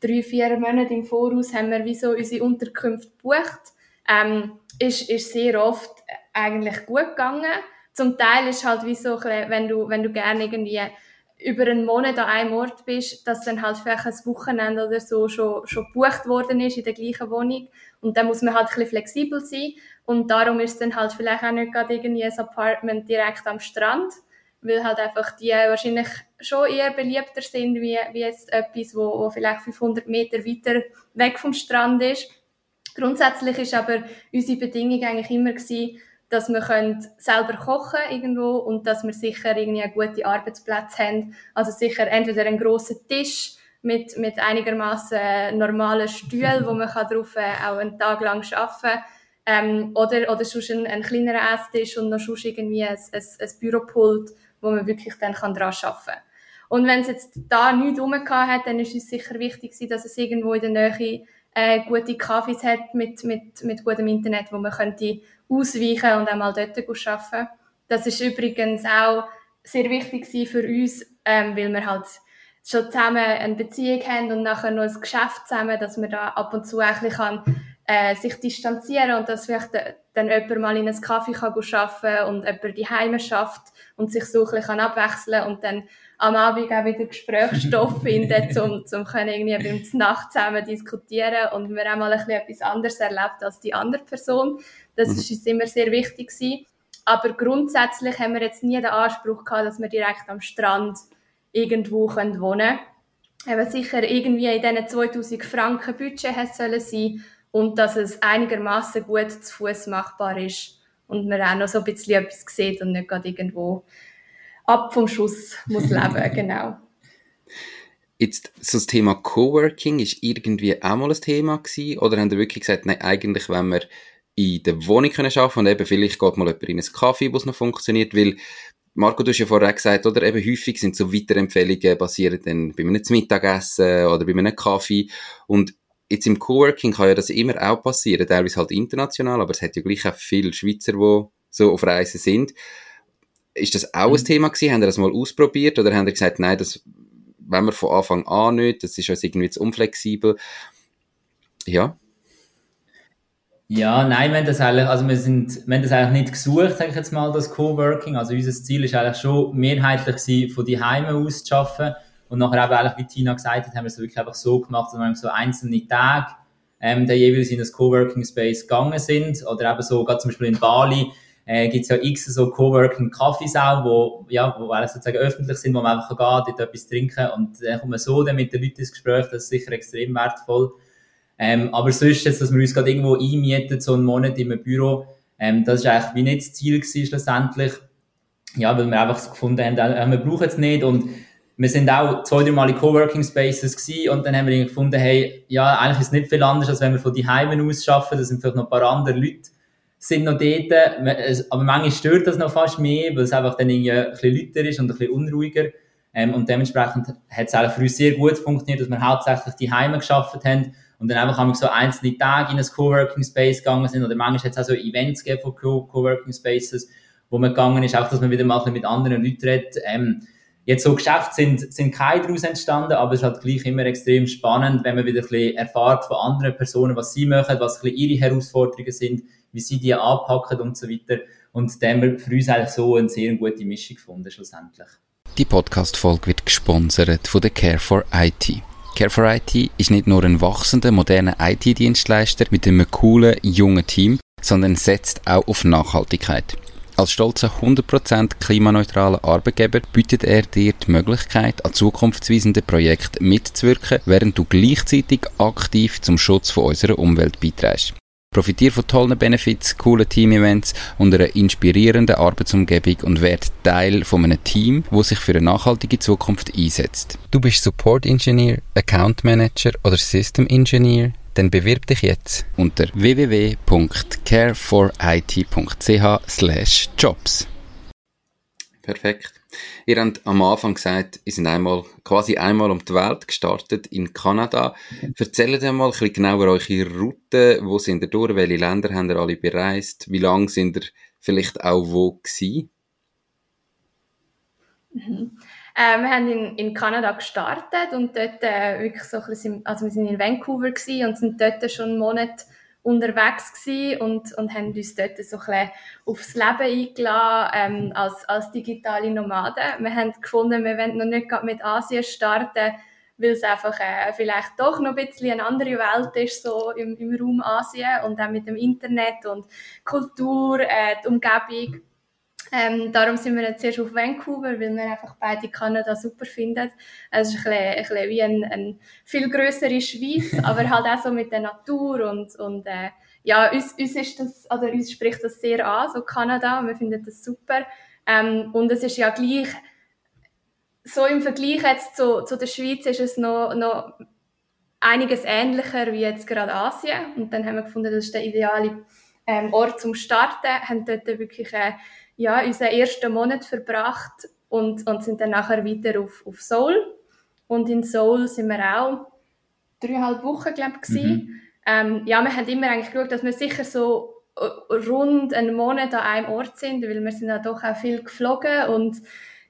drei, vier Monate im Voraus haben wir wie so unsere Unterkünfte gebucht. Ähm, ist, ist sehr oft eigentlich gut gegangen. Zum Teil ist halt wie so, wenn du, wenn du gerne irgendwie über einen Monat an einem Ort bist, dass dann halt vielleicht ein Wochenende oder so schon, schon gebucht worden ist in der gleichen Wohnung. Und dann muss man halt ein bisschen flexibel sein. Und darum ist dann halt vielleicht auch nicht gerade irgendwie ein Apartment direkt am Strand, weil halt einfach die wahrscheinlich schon eher beliebter sind, wie, wie jetzt etwas, wo, wo vielleicht 500 Meter weiter weg vom Strand ist. Grundsätzlich ist aber unsere Bedingung eigentlich immer gewesen, dass wir selber kochen irgendwo und dass wir sicher irgendwie einen guten Arbeitsplatz haben. Also sicher entweder einen grossen Tisch mit, mit einigermaßen normalen Stühlen, wo man kann drauf äh, auch einen Tag lang arbeiten kann. Ähm, oder, oder sonst ein, ein kleinerer Esstisch und noch sonst irgendwie ein, ein, ein Büropult, wo man wirklich dann kann daran arbeiten kann. Und wenn es jetzt da nichts rum hat, dann ist es sicher wichtig, dass es irgendwo in der Nähe äh, gute Cafés hat mit, mit, mit gutem Internet, wo man könnte ausweichen und einmal dort arbeiten. Das ist übrigens auch sehr wichtig für uns, ähm, weil wir halt schon zusammen eine Beziehung haben und nachher noch ein Geschäft zusammen, dass man da ab und zu ein bisschen äh, sich distanzieren und dass vielleicht dann jemand mal in einem Kaffee kann arbeiten und jemand die Heime schafft und sich so ein bisschen abwechseln und dann am Abend auch wieder Gesprächsstoff finden, um, um können irgendwie beim Nacht zusammen diskutieren und wir haben mal ein bisschen etwas anderes erlebt als die andere Person. Das mhm. ist uns immer sehr wichtig gewesen. Aber grundsätzlich haben wir jetzt nie den Anspruch gehabt, dass wir direkt am Strand irgendwo können wohnen können. Aber sicher irgendwie in diesen 2000 Franken Budget sollen sein und dass es einigermaßen gut zu Fuß machbar ist und man auch noch so ein bisschen etwas sieht und nicht gerade irgendwo ab vom Schuss muss leben, genau. Jetzt, so das Thema Coworking ist irgendwie auch mal ein Thema gewesen, oder haben ihr wirklich gesagt, nein, eigentlich, wenn wir in der Wohnung können arbeiten und eben vielleicht geht mal jemand in einen Kaffee, wo es noch funktioniert, weil Marco, du hast ja vorher gesagt, oder eben häufig sind so Weiterempfehlungen basieren dann bei einem Mittagessen oder bei einem Kaffee und jetzt im Coworking kann ja das immer auch passieren, teilweise halt international, aber es hat ja gleich auch viele Schweizer, die so auf Reisen sind. Ist das auch mhm. ein Thema gewesen? Haben ihr das mal ausprobiert oder haben ihr gesagt, nein, das wenn wir von Anfang an nicht, das ist uns irgendwie zu unflexibel? Ja. Ja, nein, wir haben das eigentlich, also wir sind, wir haben das eigentlich nicht gesucht, sage ich jetzt mal, das Coworking. Also unser Ziel ist eigentlich schon mehrheitlich gewesen, von die Heime aus zu arbeiten. Und nachher eben, eigentlich, wie Tina gesagt hat, haben wir es wirklich einfach so gemacht, dass wir so einzelne Tage, ähm, dann jeweils in das Coworking Space gegangen sind. Oder eben so, gerade zum Beispiel in Bali, äh, gibt es ja x so Coworking Cafés auch, wo, ja, wo eigentlich sozusagen öffentlich sind, wo man einfach gehen, dort etwas trinken und dann kommt man so dann mit den Leuten ins Gespräch, das ist sicher extrem wertvoll. Ähm, aber sonst jetzt, dass wir uns gerade irgendwo einmieten, so einen Monat in einem Büro, ähm, das ist eigentlich wie nicht das Ziel gewesen, schlussendlich. Ja, weil wir einfach gefunden haben, äh, wir brauchen es nicht und wir sind auch zwei, drei Mal in Coworking Spaces gewesen und dann haben wir gefunden, hey, ja, eigentlich ist es nicht viel anders, als wenn wir von die Heimen aus arbeiten, da sind vielleicht noch ein paar andere Leute sind noch dort, aber manchmal stört das noch fast mehr, weil es einfach dann irgendwie ein bisschen lauter ist und ein bisschen unruhiger. Ähm, und dementsprechend hat es eigentlich für uns sehr gut funktioniert, dass wir hauptsächlich die Heime geschafft haben und dann einfach haben so einzelne Tage in ein Coworking Space gegangen sind oder manchmal hat es auch so Events gegeben von Co Coworking Spaces, wo man gegangen ist, auch dass man wieder mal mit anderen Leuten redet. Ähm, jetzt so Geschäfte sind, sind keine daraus entstanden, aber es ist halt gleich immer extrem spannend, wenn man wieder ein bisschen erfahrt von anderen Personen, was sie machen, was ein bisschen ihre Herausforderungen sind, wie sie die anpacken und so weiter. Und da haben wir für uns eigentlich so eine sehr gute Mischung gefunden, schlussendlich. Die Podcast-Folge wird gesponsert von der Care for IT. Care for IT ist nicht nur ein wachsender, moderner IT-Dienstleister mit einem coolen, jungen Team, sondern setzt auch auf Nachhaltigkeit. Als stolzer 100% klimaneutraler Arbeitgeber bietet er dir die Möglichkeit, an zukunftsweisenden Projekten mitzuwirken, während du gleichzeitig aktiv zum Schutz von unserer Umwelt beiträgst. Profitier von tollen Benefits, coolen Team-Events und einer inspirierenden Arbeitsumgebung und werd Teil von einem Team, wo sich für eine nachhaltige Zukunft einsetzt. Du bist Support Engineer, Account Manager oder System Engineer? Dann bewirb dich jetzt unter www.careforit.ch/jobs. Perfekt. Ihr habt am Anfang gesagt, ihr seid einmal, quasi einmal um die Welt gestartet in Kanada. Erzählt ihr mal ein bisschen genauer eure Route. Wo sind ihr durch? Welche Länder habt ihr alle bereist? Wie lange sind ihr vielleicht auch wo gewesen? Mhm. Äh, wir haben in, in Kanada gestartet und dort äh, wirklich so ein bisschen, also wir sind in Vancouver und sind dort schon einen Monat unterwegs und, und haben uns dort so ein aufs Leben eingeladen ähm, als, als digitale Nomaden. Wir haben gefunden, wir wollen noch nicht mit Asien starten, weil es einfach äh, vielleicht doch noch ein bisschen eine andere Welt ist, so im, im Raum Asien und auch mit dem Internet und Kultur, äh, die Umgebung. Ähm, darum sind wir jetzt erst auf Vancouver, weil wir einfach beide Kanada super finden. Es ist ein bisschen, ein bisschen wie eine ein viel größere Schweiz, aber halt auch so mit der Natur und, und äh, ja, uns, uns, ist das, oder uns spricht das sehr an, so Kanada, wir finden das super. Ähm, und es ist ja gleich, so im Vergleich jetzt zu, zu der Schweiz ist es noch, noch einiges ähnlicher wie jetzt gerade Asien. Und dann haben wir gefunden, das ist der ideale ähm, Ort zum Starten, haben dort wirklich äh, ja, unseren ersten Monat verbracht und, und sind dann nachher weiter auf, auf Seoul. Und in Seoul sind wir auch dreieinhalb Wochen, glaube ich, mhm. ähm, Ja, wir haben immer eigentlich geschaut, dass wir sicher so äh, rund einen Monat an einem Ort sind, weil wir sind ja doch auch viel geflogen und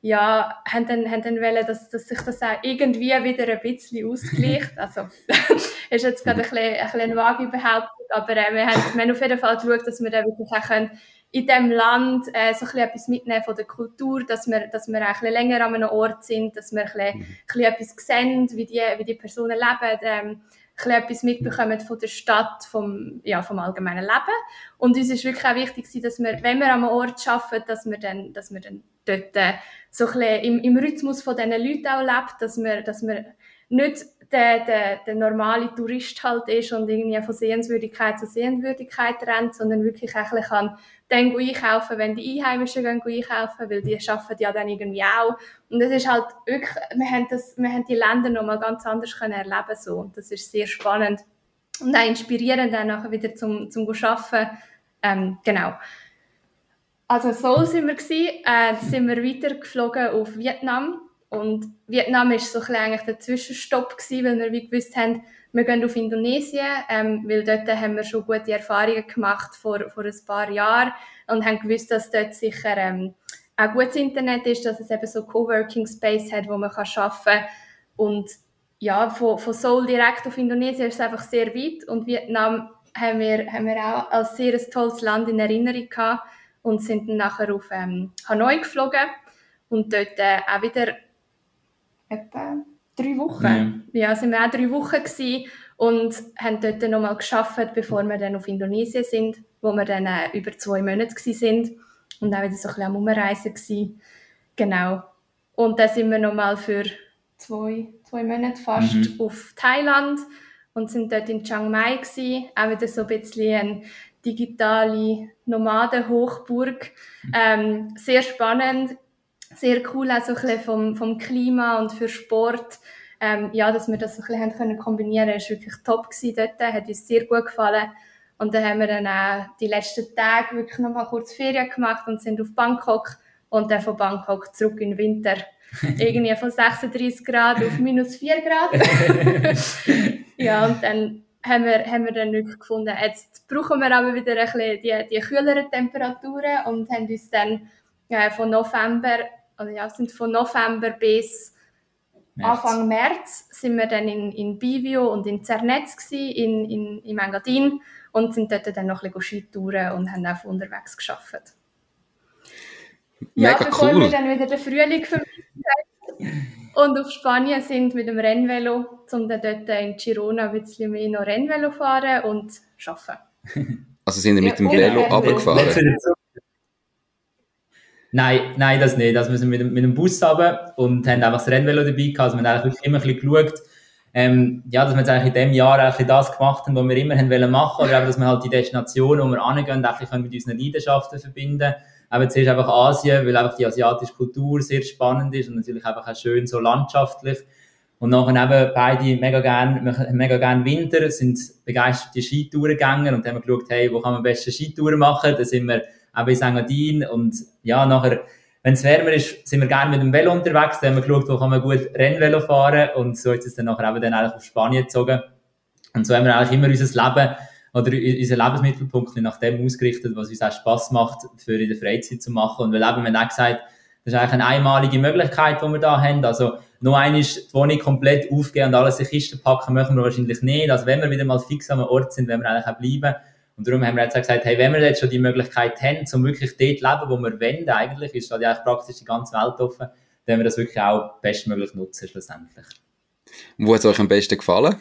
ja, haben dann, haben dann wollen, dass, dass sich das auch irgendwie wieder ein bisschen ausgleicht. Also, ist jetzt gerade ein bisschen, ein bisschen eine vage Behauptung, aber äh, wir, haben, wir haben auf jeden Fall geschaut, dass wir dann wirklich auch können in diesem Land äh, so ein etwas mitnehmen von der Kultur, dass wir, dass wir ein bisschen länger an einem Ort sind, dass wir ein bisschen, mhm. ein bisschen etwas sehen, wie die, wie die Personen leben, ähm, ein etwas mitbekommen von der Stadt, vom, ja, vom allgemeinen Leben. Und uns ist wirklich auch wichtig, dass wir, wenn wir am Ort arbeiten, dass wir dann, dass wir dann dort äh, so ein bisschen im, im Rhythmus von diesen Leuten auch lebt, dass wir, dass wir nicht der, der, der normale Tourist halt ist und irgendwie von Sehenswürdigkeit zu Sehenswürdigkeit rennt, sondern wirklich ein kann dann einkaufen, wenn die Einheimischen gehen einkaufen, weil die arbeiten ja dann irgendwie auch. Und das ist halt wirklich, wir haben, das, wir haben die Länder nochmal ganz anders können erleben so. Und das ist sehr spannend und auch inspirierend dann nachher wieder zum, zum Arbeiten. Ähm, genau. Also Seoul sind wir gewesen, äh, sind wir weiter geflogen auf Vietnam und Vietnam ist so ein eigentlich der Zwischenstopp gewesen, weil wir wie gewusst haben, wir gehen auf Indonesien, ähm, weil dort haben wir schon gute Erfahrungen gemacht vor, vor ein paar Jahren und haben gewusst, dass dort sicher ähm, auch gutes Internet ist, dass es eben so Coworking Space hat, wo man kann arbeiten kann. Und ja, von, von Seoul direkt auf Indonesien ist es einfach sehr weit und Vietnam haben wir, haben wir auch als sehr ein tolles Land in Erinnerung gehabt und sind dann nachher auf ähm, Hanoi geflogen und dort äh, auch wieder etwa drei Wochen. Ja. ja, sind wir auch drei Wochen gewesen und haben dort nochmal geschafft, bevor wir dann auf Indonesien sind, wo wir dann äh, über zwei Monate sind und auch wieder so ein bisschen am Umreisen gewesen. Genau. Und dann sind wir nochmal für zwei, zwei Monate fast mhm. auf Thailand und sind dort in Chiang Mai gewesen. Auch wieder so ein bisschen eine digitale Nomadenhochburg. Mhm. Ähm, sehr spannend sehr cool, auch so ein bisschen vom, vom Klima und für Sport. Ähm, ja, dass wir das so ein bisschen haben können kombinieren konnten, war wirklich top gewesen dort, hat uns sehr gut gefallen. Und dann haben wir dann auch die letzten Tage wirklich noch mal kurz Ferien gemacht und sind auf Bangkok und dann von Bangkok zurück in den Winter. Irgendwie von 36 Grad auf minus 4 Grad. ja, und dann haben wir, haben wir dann wirklich gefunden, jetzt brauchen wir aber wieder ein bisschen die, die kühleren Temperaturen und haben uns dann äh, von November also ja, sind von November bis März. Anfang März sind wir dann in, in Bivio und in Zernetz gsi, in, in, in Engadin und sind dort dann noch ein bisschen Skitouren und haben auch unterwegs geschafft. Ja, Mega bevor cool. wir dann wieder den Frühling vermissen und auf Spanien sind mit dem Rennvelo, um dann dort in Girona ein bisschen mehr noch Rennvelo fahren und arbeiten. Also sind wir mit dem Ja, Velo und- runtergefahren? Nein, nein, das nicht. Also wir sind mit, mit dem Bus runter und haben einfach das Rennvelo dabei gehabt. Also wir haben eigentlich immer ein bisschen geschaut, ähm, ja, dass wir jetzt eigentlich in dem Jahr ein das gemacht haben, was wir immer haben wollen machen. Oder eben, dass wir halt die Destination, wo wir hingehen, eigentlich mit unseren Leidenschaften verbinden. Aber zuerst einfach Asien, weil einfach die asiatische Kultur sehr spannend ist und natürlich einfach auch schön so landschaftlich. Und nachher eben beide mega gern, mega gern Winter, sind begeisterte Skitourengänger und dann haben geschaut, hey, wo kann man am besten Skitouren machen? Da sind wir eben in Engadin und ja, nachher, wenn es wärmer ist, sind wir gerne mit dem Velo unterwegs, dann haben wir geschaut, wo kann man gut Rennvelo fahren und so ist es dann nachher eben dann eigentlich auf Spanien gezogen. Und so haben wir eigentlich immer unser Leben oder unser Lebensmittelpunkt nach dem ausgerichtet, was uns auch Spass macht, für in der Freizeit zu machen. Und wir leben, wir haben auch gesagt, das ist eigentlich eine einmalige Möglichkeit, die wir da haben. Also, noch einmal die Wohnung komplett aufgeben und alles in Kisten packen, möchten wir wahrscheinlich nicht. Also, wenn wir wieder mal fix am Ort sind, wenn wir eigentlich auch bleiben. Und darum haben wir jetzt auch gesagt, hey, wenn wir jetzt schon die Möglichkeit haben, um wirklich dort leben, wo wir wollen, eigentlich, ist halt ja eigentlich praktisch die ganze Welt offen, dann werden wir das wirklich auch bestmöglich nutzen, schlussendlich. Wo hat es euch am besten gefallen?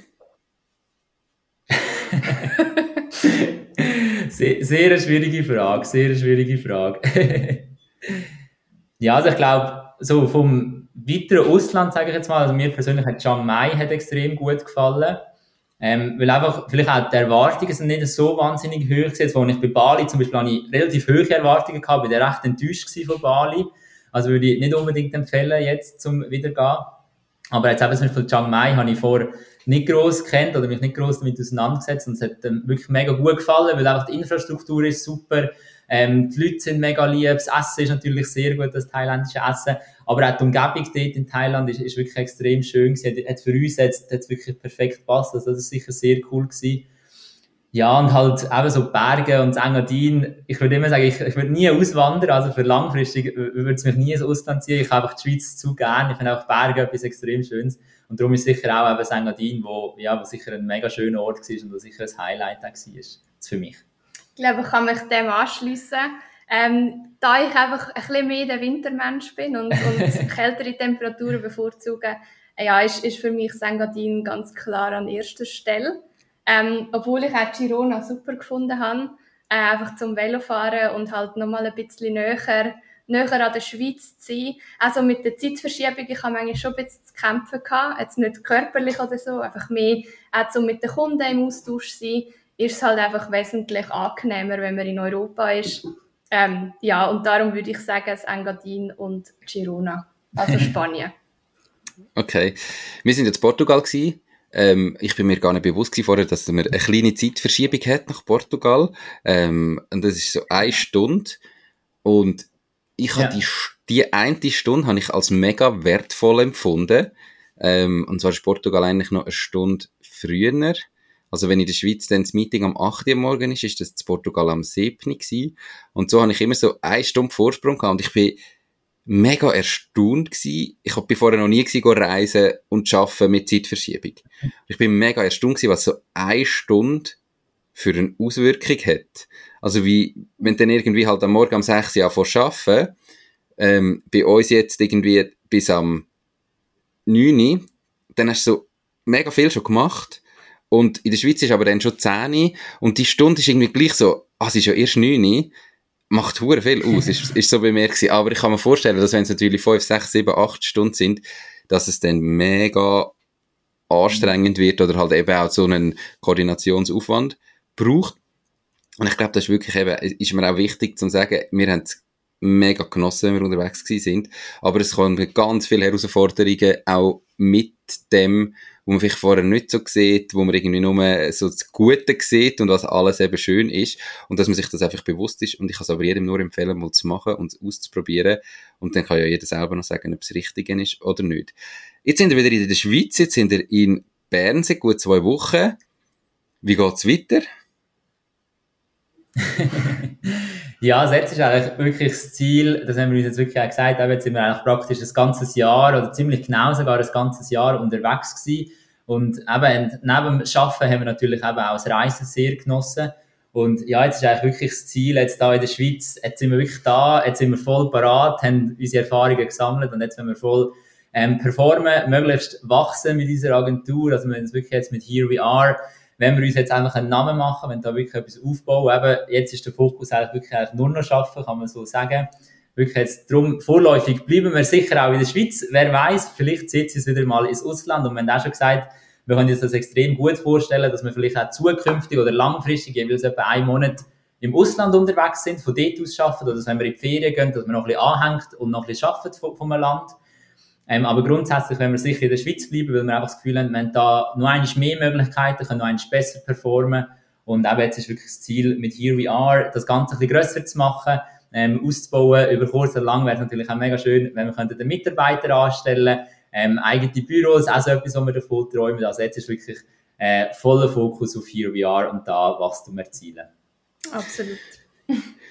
sehr, sehr eine schwierige Frage, sehr eine schwierige Frage. ja, also ich glaube, so vom weiteren Ausland, sage ich jetzt mal, also mir persönlich hat Chiang Mai hat extrem gut gefallen. Ähm, weil einfach, vielleicht auch die Erwartungen sind nicht so wahnsinnig hoch gewesen. Wo ich bei Bali zum Beispiel ich relativ hohe Erwartungen gehabt, bin ich recht enttäuscht von Bali. Also würde ich nicht unbedingt empfehlen, jetzt zum Wiedergehen. Aber jetzt eben zum Beispiel Chiang Mai habe ich vor nicht gross kennt oder mich nicht gross damit auseinandergesetzt und es hat ähm, wirklich mega gut gefallen, weil einfach die Infrastruktur ist super, ähm, die Leute sind mega lieb, das Essen ist natürlich sehr gut, das thailändische Essen, aber auch die Umgebung dort in Thailand ist, ist wirklich extrem schön hat, hat für uns jetzt hat wirklich perfekt gepasst, also das ist sicher sehr cool gewesen. Ja, und halt eben so Berge und das Engadin. Ich würde immer sagen, ich, ich würde nie auswandern, also für langfristig würde es mich nie ins Ausland ziehen. Ich habe einfach die Schweiz zu gern. Ich finde auch Berge etwas extrem Schönes. Und darum ist sicher auch eben das Engadin, wo, ja, wo sicher ein mega schöner Ort war und wo sicher ein Highlight auch war. Für mich. Ich glaube, ich kann mich dem anschliessen. Ähm, da ich einfach ein bisschen mehr der Wintermensch bin und, und kältere Temperaturen bevorzuge, ja, ist, ist für mich Sengadin ganz klar an erster Stelle. Ähm, obwohl ich auch Girona super gefunden habe, äh, einfach zum Velofahren und halt nochmal ein bisschen näher, näher an der Schweiz zu sein. Also mit der Zeitverschiebung, ich habe manchmal schon ein bisschen zu kämpfen gehabt, jetzt nicht körperlich oder so, einfach mehr auch zum mit den Kunden im Austausch sein, ist es halt einfach wesentlich angenehmer, wenn man in Europa ist. Ähm, ja, und darum würde ich sagen, das Engadin und Girona, also Spanien. Okay. Wir sind jetzt in Portugal gewesen. Ähm, ich bin mir gar nicht bewusst gewesen vorher, dass man eine kleine Zeitverschiebung hat nach Portugal. Ähm, und das ist so eine Stunde. Und ich Ja. habe die, die eine Stunde habe ich als mega wertvoll empfunden. Ähm, und zwar ist Portugal eigentlich noch eine Stunde früher. Also wenn in der Schweiz dann das Meeting am 8 Uhr morgen ist, ist das in Portugal am 7 gewesen. Und so habe ich immer so eine Stunde Vorsprung gehabt. Und ich bin mega erstaunt gsi. Ich hab vorher noch nie go reisen und arbeiten mit Zeitverschiebung. Ich bin mega erstaunt gsi, was so eine Stunde für eine Auswirkung hat. Also wie, wenn dann irgendwie halt am Morgen um 6 Uhr vor arbeiten, ähm, bei uns jetzt irgendwie bis am 9 Uhr, dann hast du so mega viel schon gemacht. Und in der Schweiz ist aber dann schon 10 Uhr, und die Stunde ist irgendwie gleich so, ah, es ist ja erst 9 Uhr, macht hure viel aus, ist, ist so bei mir gewesen. Aber ich kann mir vorstellen, dass wenn es natürlich 5, 6, 7, 8 Stunden sind, dass es dann mega anstrengend wird oder halt eben auch so einen Koordinationsaufwand braucht. Und ich glaube, das ist wirklich eben, ist mir auch wichtig zu sagen, wir haben es mega genossen, wenn wir unterwegs gewesen sind. Aber es kommen ganz viele Herausforderungen auch mit dem, wo man vielleicht vorher nicht so sieht, wo man irgendwie nur so das Gute sieht und was alles eben schön ist und dass man sich das einfach bewusst ist und ich kann es aber jedem nur empfehlen, mal zu machen und auszuprobieren und dann kann ja jeder selber noch sagen, ob es richtig ist oder nicht. Jetzt sind wir wieder in der Schweiz, jetzt sind wir in Bern seit gut zwei Wochen. Wie geht's weiter? ja, also jetzt ist eigentlich wirklich das Ziel, das haben wir uns jetzt wirklich auch gesagt, aber jetzt sind wir eigentlich praktisch ein ganzes Jahr oder ziemlich genau sogar ein ganzes Jahr unterwegs gewesen. Und eben neben dem Arbeiten haben wir natürlich eben auch das Reisen sehr genossen. Und ja, jetzt ist eigentlich wirklich das Ziel, jetzt da in der Schweiz, jetzt sind wir wirklich da, jetzt sind wir voll parat, haben unsere Erfahrungen gesammelt und jetzt wenn wir voll ähm, performen, möglichst wachsen mit dieser Agentur, also wir uns wirklich jetzt mit Here We Are, wenn wir uns jetzt einfach einen Namen machen, wenn da wirklich etwas aufbauen, eben, jetzt ist der Fokus eigentlich wirklich eigentlich nur noch schaffen, kann man so sagen. Wirklich jetzt drum, vorläufig bleiben wir sicher auch in der Schweiz. Wer weiß, vielleicht zieht es wieder mal ins Ausland und wir haben auch schon gesagt, wir können uns das extrem gut vorstellen, dass wir vielleicht auch zukünftig oder langfristig jeweils etwa einen Monat im Ausland unterwegs sind, von dort aus arbeiten, oder dass wenn wir in die Ferien gehen, dass man noch ein bisschen anhängt und noch ein bisschen arbeitet von einem Land. Ähm, aber grundsätzlich, wenn wir sicher in der Schweiz bleiben, weil wir einfach das Gefühl haben, wir haben da noch eines mehr Möglichkeiten, können noch eines besser performen. Und eben jetzt ist wirklich das Ziel, mit Here We Are das Ganze ein bisschen grösser zu machen, ähm, auszubauen. Über kurz oder lang wäre es natürlich auch mega schön, wenn wir den Mitarbeiter anstellen ähm, eigene Büros, auch so etwas, was wir davon träumen. Also jetzt ist wirklich äh, voller Fokus auf Here We Are und da Wachstum erzielen. Absolut.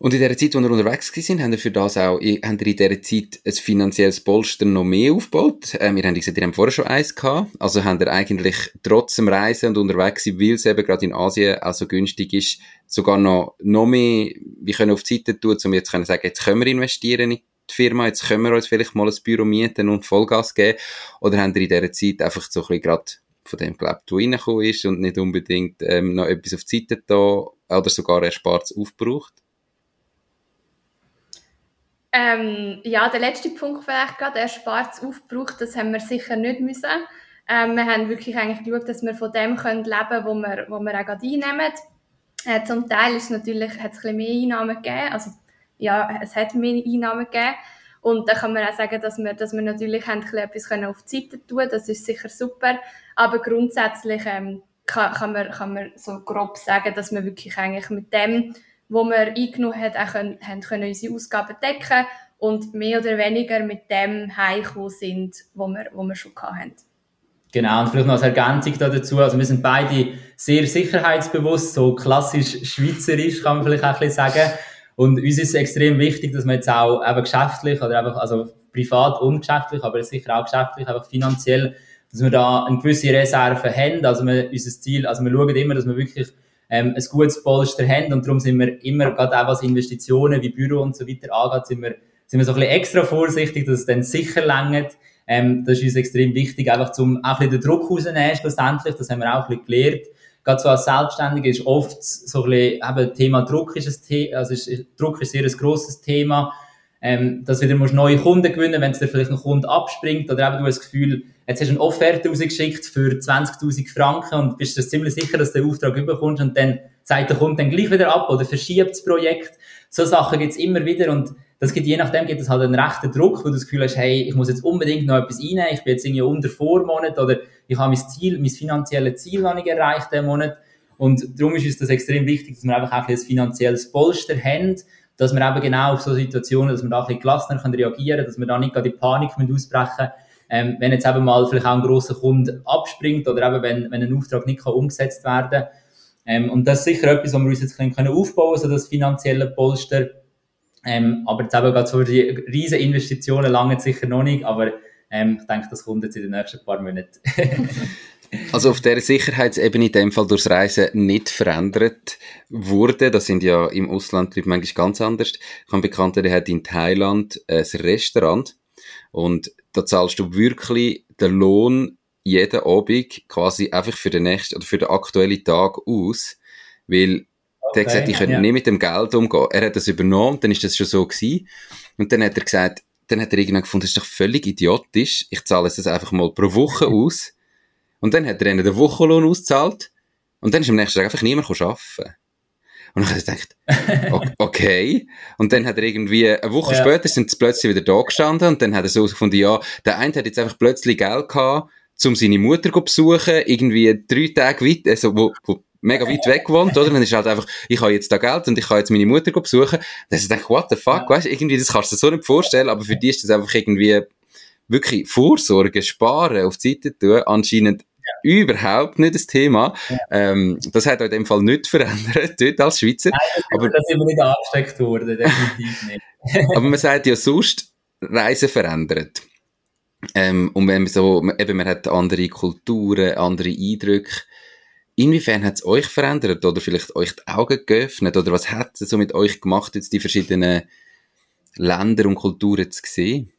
Und in der Zeit, wo wir unterwegs waren, haben wir für das auch, haben wir in dieser Zeit ein finanzielles Polster noch mehr aufgebaut. Äh, wir haben gesagt, ihr habt vorher schon eins gehabt. Also haben wir eigentlich trotz dem Reisen und unterwegs sein, weil es eben gerade in Asien auch so günstig ist, sogar noch, noch mehr, wir können auf die Seite tun, um jetzt zu sagen, jetzt können wir investieren in die Firma, jetzt können wir uns vielleicht mal ein Büro mieten und Vollgas geben. Oder haben wir in dieser Zeit einfach so ein bisschen gerade von dem gelebt, wo reingekommen ist und nicht unbedingt ähm, noch etwas auf die Seite da oder sogar erspart aufgebraucht? Ähm, ja, der letzte Punkt vielleicht gerade, er spart es aufgebraucht, das haben wir sicher nicht müssen. Ähm, wir haben wirklich eigentlich geschaut, dass wir von dem können leben können, wo wir, wo wir auch gerade einnehmen. Äh, zum Teil ist natürlich, hat es ein bisschen mehr Einnahmen gegeben, also ja, es hat mehr Einnahmen gegeben. Und da kann man auch sagen, dass wir, dass wir natürlich haben etwas auf die Seite tun können. Das ist sicher super. Aber grundsätzlich ähm, kann, kann, man, kann man so grob sagen, dass wir wirklich eigentlich mit dem wo wir eingenommen haben, auch können, haben können unsere Ausgaben decken und mehr oder weniger mit dem heimgekommen sind, wo wir, wo wir schon hatten. Genau, und vielleicht noch als Ergänzung dazu, also wir sind beide sehr sicherheitsbewusst, so klassisch schweizerisch kann man vielleicht auch ein bisschen sagen. Und uns ist es extrem wichtig, dass wir jetzt auch eben geschäftlich oder einfach, also privat und geschäftlich, aber sicher auch geschäftlich, einfach finanziell, dass wir da eine gewisse Reserve haben. Also wir, unser Ziel, also wir schauen immer, dass wir wirklich ähm, ein gutes Polster haben und darum sind wir immer, gerade auch was Investitionen wie Büro und so weiter angeht, sind wir, sind wir so ein bisschen extra vorsichtig, dass es dann sicher längert. Ähm, das ist uns extrem wichtig, einfach zum auch ein bisschen den Druck rauszunehmen schlussendlich, das haben wir auch ein bisschen gelernt. Gerade so als Selbstständiger ist oft so ein bisschen, eben, Thema Druck ist ein Thema, also ist, Druck ist sehr ein grosses Thema ähm, dass du wieder neue Kunden gewinnen wenn es dir vielleicht ein Kunde abspringt oder eben du hast das Gefühl, jetzt hast du eine Offerte rausgeschickt für 20'000 Franken und bist dir ziemlich sicher, dass du den Auftrag überkommst und dann sagt der Kunde dann gleich wieder ab oder verschiebt das Projekt. So Sachen gibt's immer wieder und das gibt, je nachdem gibt es halt einen rechten Druck, wo du das Gefühl hast, hey, ich muss jetzt unbedingt noch etwas reinnehmen, ich bin jetzt irgendwie unter Vormonat oder ich habe mein Ziel, mein finanzielles Ziel noch nicht erreicht, den Monat. Und darum ist uns das extrem wichtig, dass wir einfach auch ein finanzielles Polster haben, dass wir eben genau auf so Situationen, dass wir da ein bisschen gelassener können reagieren dass wir da nicht gerade die Panik ausbrechen ähm, wenn jetzt eben mal vielleicht auch ein grosser Kunde abspringt oder eben wenn, wenn ein Auftrag nicht kann umgesetzt werden kann. Ähm, und das ist sicher etwas, was wir uns jetzt können aufbauen können, so das finanzielle Polster. Ähm, aber jetzt eben gerade so die riesen Investitionen lange sicher noch nicht, aber ähm, ich denke, das kommt jetzt in den nächsten paar Monaten. Also auf der Sicherheitsebene in dem Fall durchs Reisen nicht verändert wurde. Das sind ja im Ausland die manchmal ganz anders. Ich habe einen Bekannten, der hat in Thailand ein Restaurant und da zahlst du wirklich den Lohn jeden Abend quasi einfach für den nächsten oder für den aktuellen Tag aus, weil okay, der hat gesagt, ich könnte ja. nicht mit dem Geld umgehen. Er hat das übernommen, dann ist das schon so gewesen. Und dann hat er gesagt, dann hat er irgendwann gefunden, das ist doch völlig idiotisch. Ich zahle es einfach mal pro Woche aus. Und dann hat er ihnen den Wochenlohn ausgezahlt. Und dann ist am nächsten Tag einfach niemand arbeiten. Und dann habe ich gedacht, okay. Und dann hat er irgendwie, eine Woche ja. später sind sie plötzlich wieder da gestanden und dann hat er so gefunden, ja, der eine hat jetzt einfach plötzlich Geld gehabt, um seine Mutter zu besuchen, irgendwie drei Tage weit, also wo, wo mega weit weg wohnt, oder? dann ist halt einfach, ich habe jetzt da Geld und ich kann jetzt meine Mutter besuchen. Dann ist gedacht, what the fuck, ja. weißt du, irgendwie, das kannst du dir so nicht vorstellen, aber für die ist das einfach irgendwie wirklich Vorsorge, Sparen auf die Seite tun, anscheinend. Überhaupt nicht das Thema. Ja. Ähm, das hat in dem Fall nicht verändert, dort als Schweizer. Nein, aber das sind wir nicht angesteckt worden, definitiv nicht. aber man sagt ja sonst, Reisen verändert. Ähm, und wenn man so, eben, man hat andere Kulturen, andere Eindrücke. Inwiefern hat es euch verändert oder vielleicht euch die Augen geöffnet oder was hat es so mit euch gemacht, jetzt die verschiedenen Länder und Kulturen zu sehen?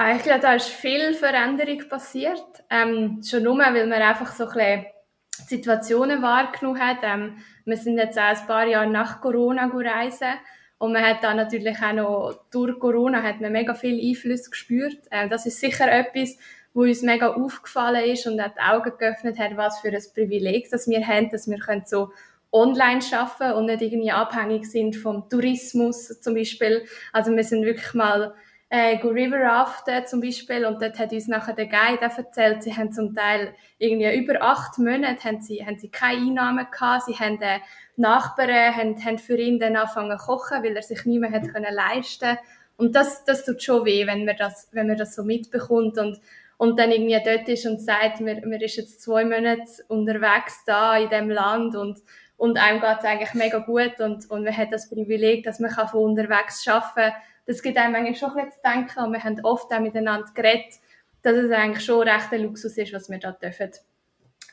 Ah, ich glaube, da ist viel Veränderung passiert. Ähm, schon nur, weil man einfach so ein Situationen wahrgenommen hat. Ähm, wir sind jetzt auch ein paar Jahre nach Corona reisen und man hat da natürlich auch noch durch Corona hat man mega viel Einfluss gespürt. Ähm, das ist sicher etwas, wo uns mega aufgefallen ist und hat die Augen geöffnet hat, was für ein Privileg das wir haben, dass wir können so online schaffen und nicht irgendwie abhängig sind vom Tourismus zum Beispiel. Also wir sind wirklich mal äh, River Raften zum Beispiel und dort hat uns nachher der Guide erzählt, sie haben zum Teil irgendwie über acht Monate haben sie, haben sie keine Einnahmen gehabt, sie haben äh, Nachbarn haben, haben für ihn dann angefangen zu kochen, weil er sich nicht mehr hat können leisten und das, das tut schon weh, wenn man das, wenn man das so mitbekommt und und dann irgendwie dort ist und sagt, man, man ist jetzt zwei Monate unterwegs da in dem Land und und einem geht es eigentlich mega gut und, und man hat das Privileg, dass man von unterwegs arbeiten kann das gibt einem eigentlich schon ein zu denken und wir haben oft auch miteinander geredet, dass es eigentlich schon recht ein Luxus ist, was wir da dürfen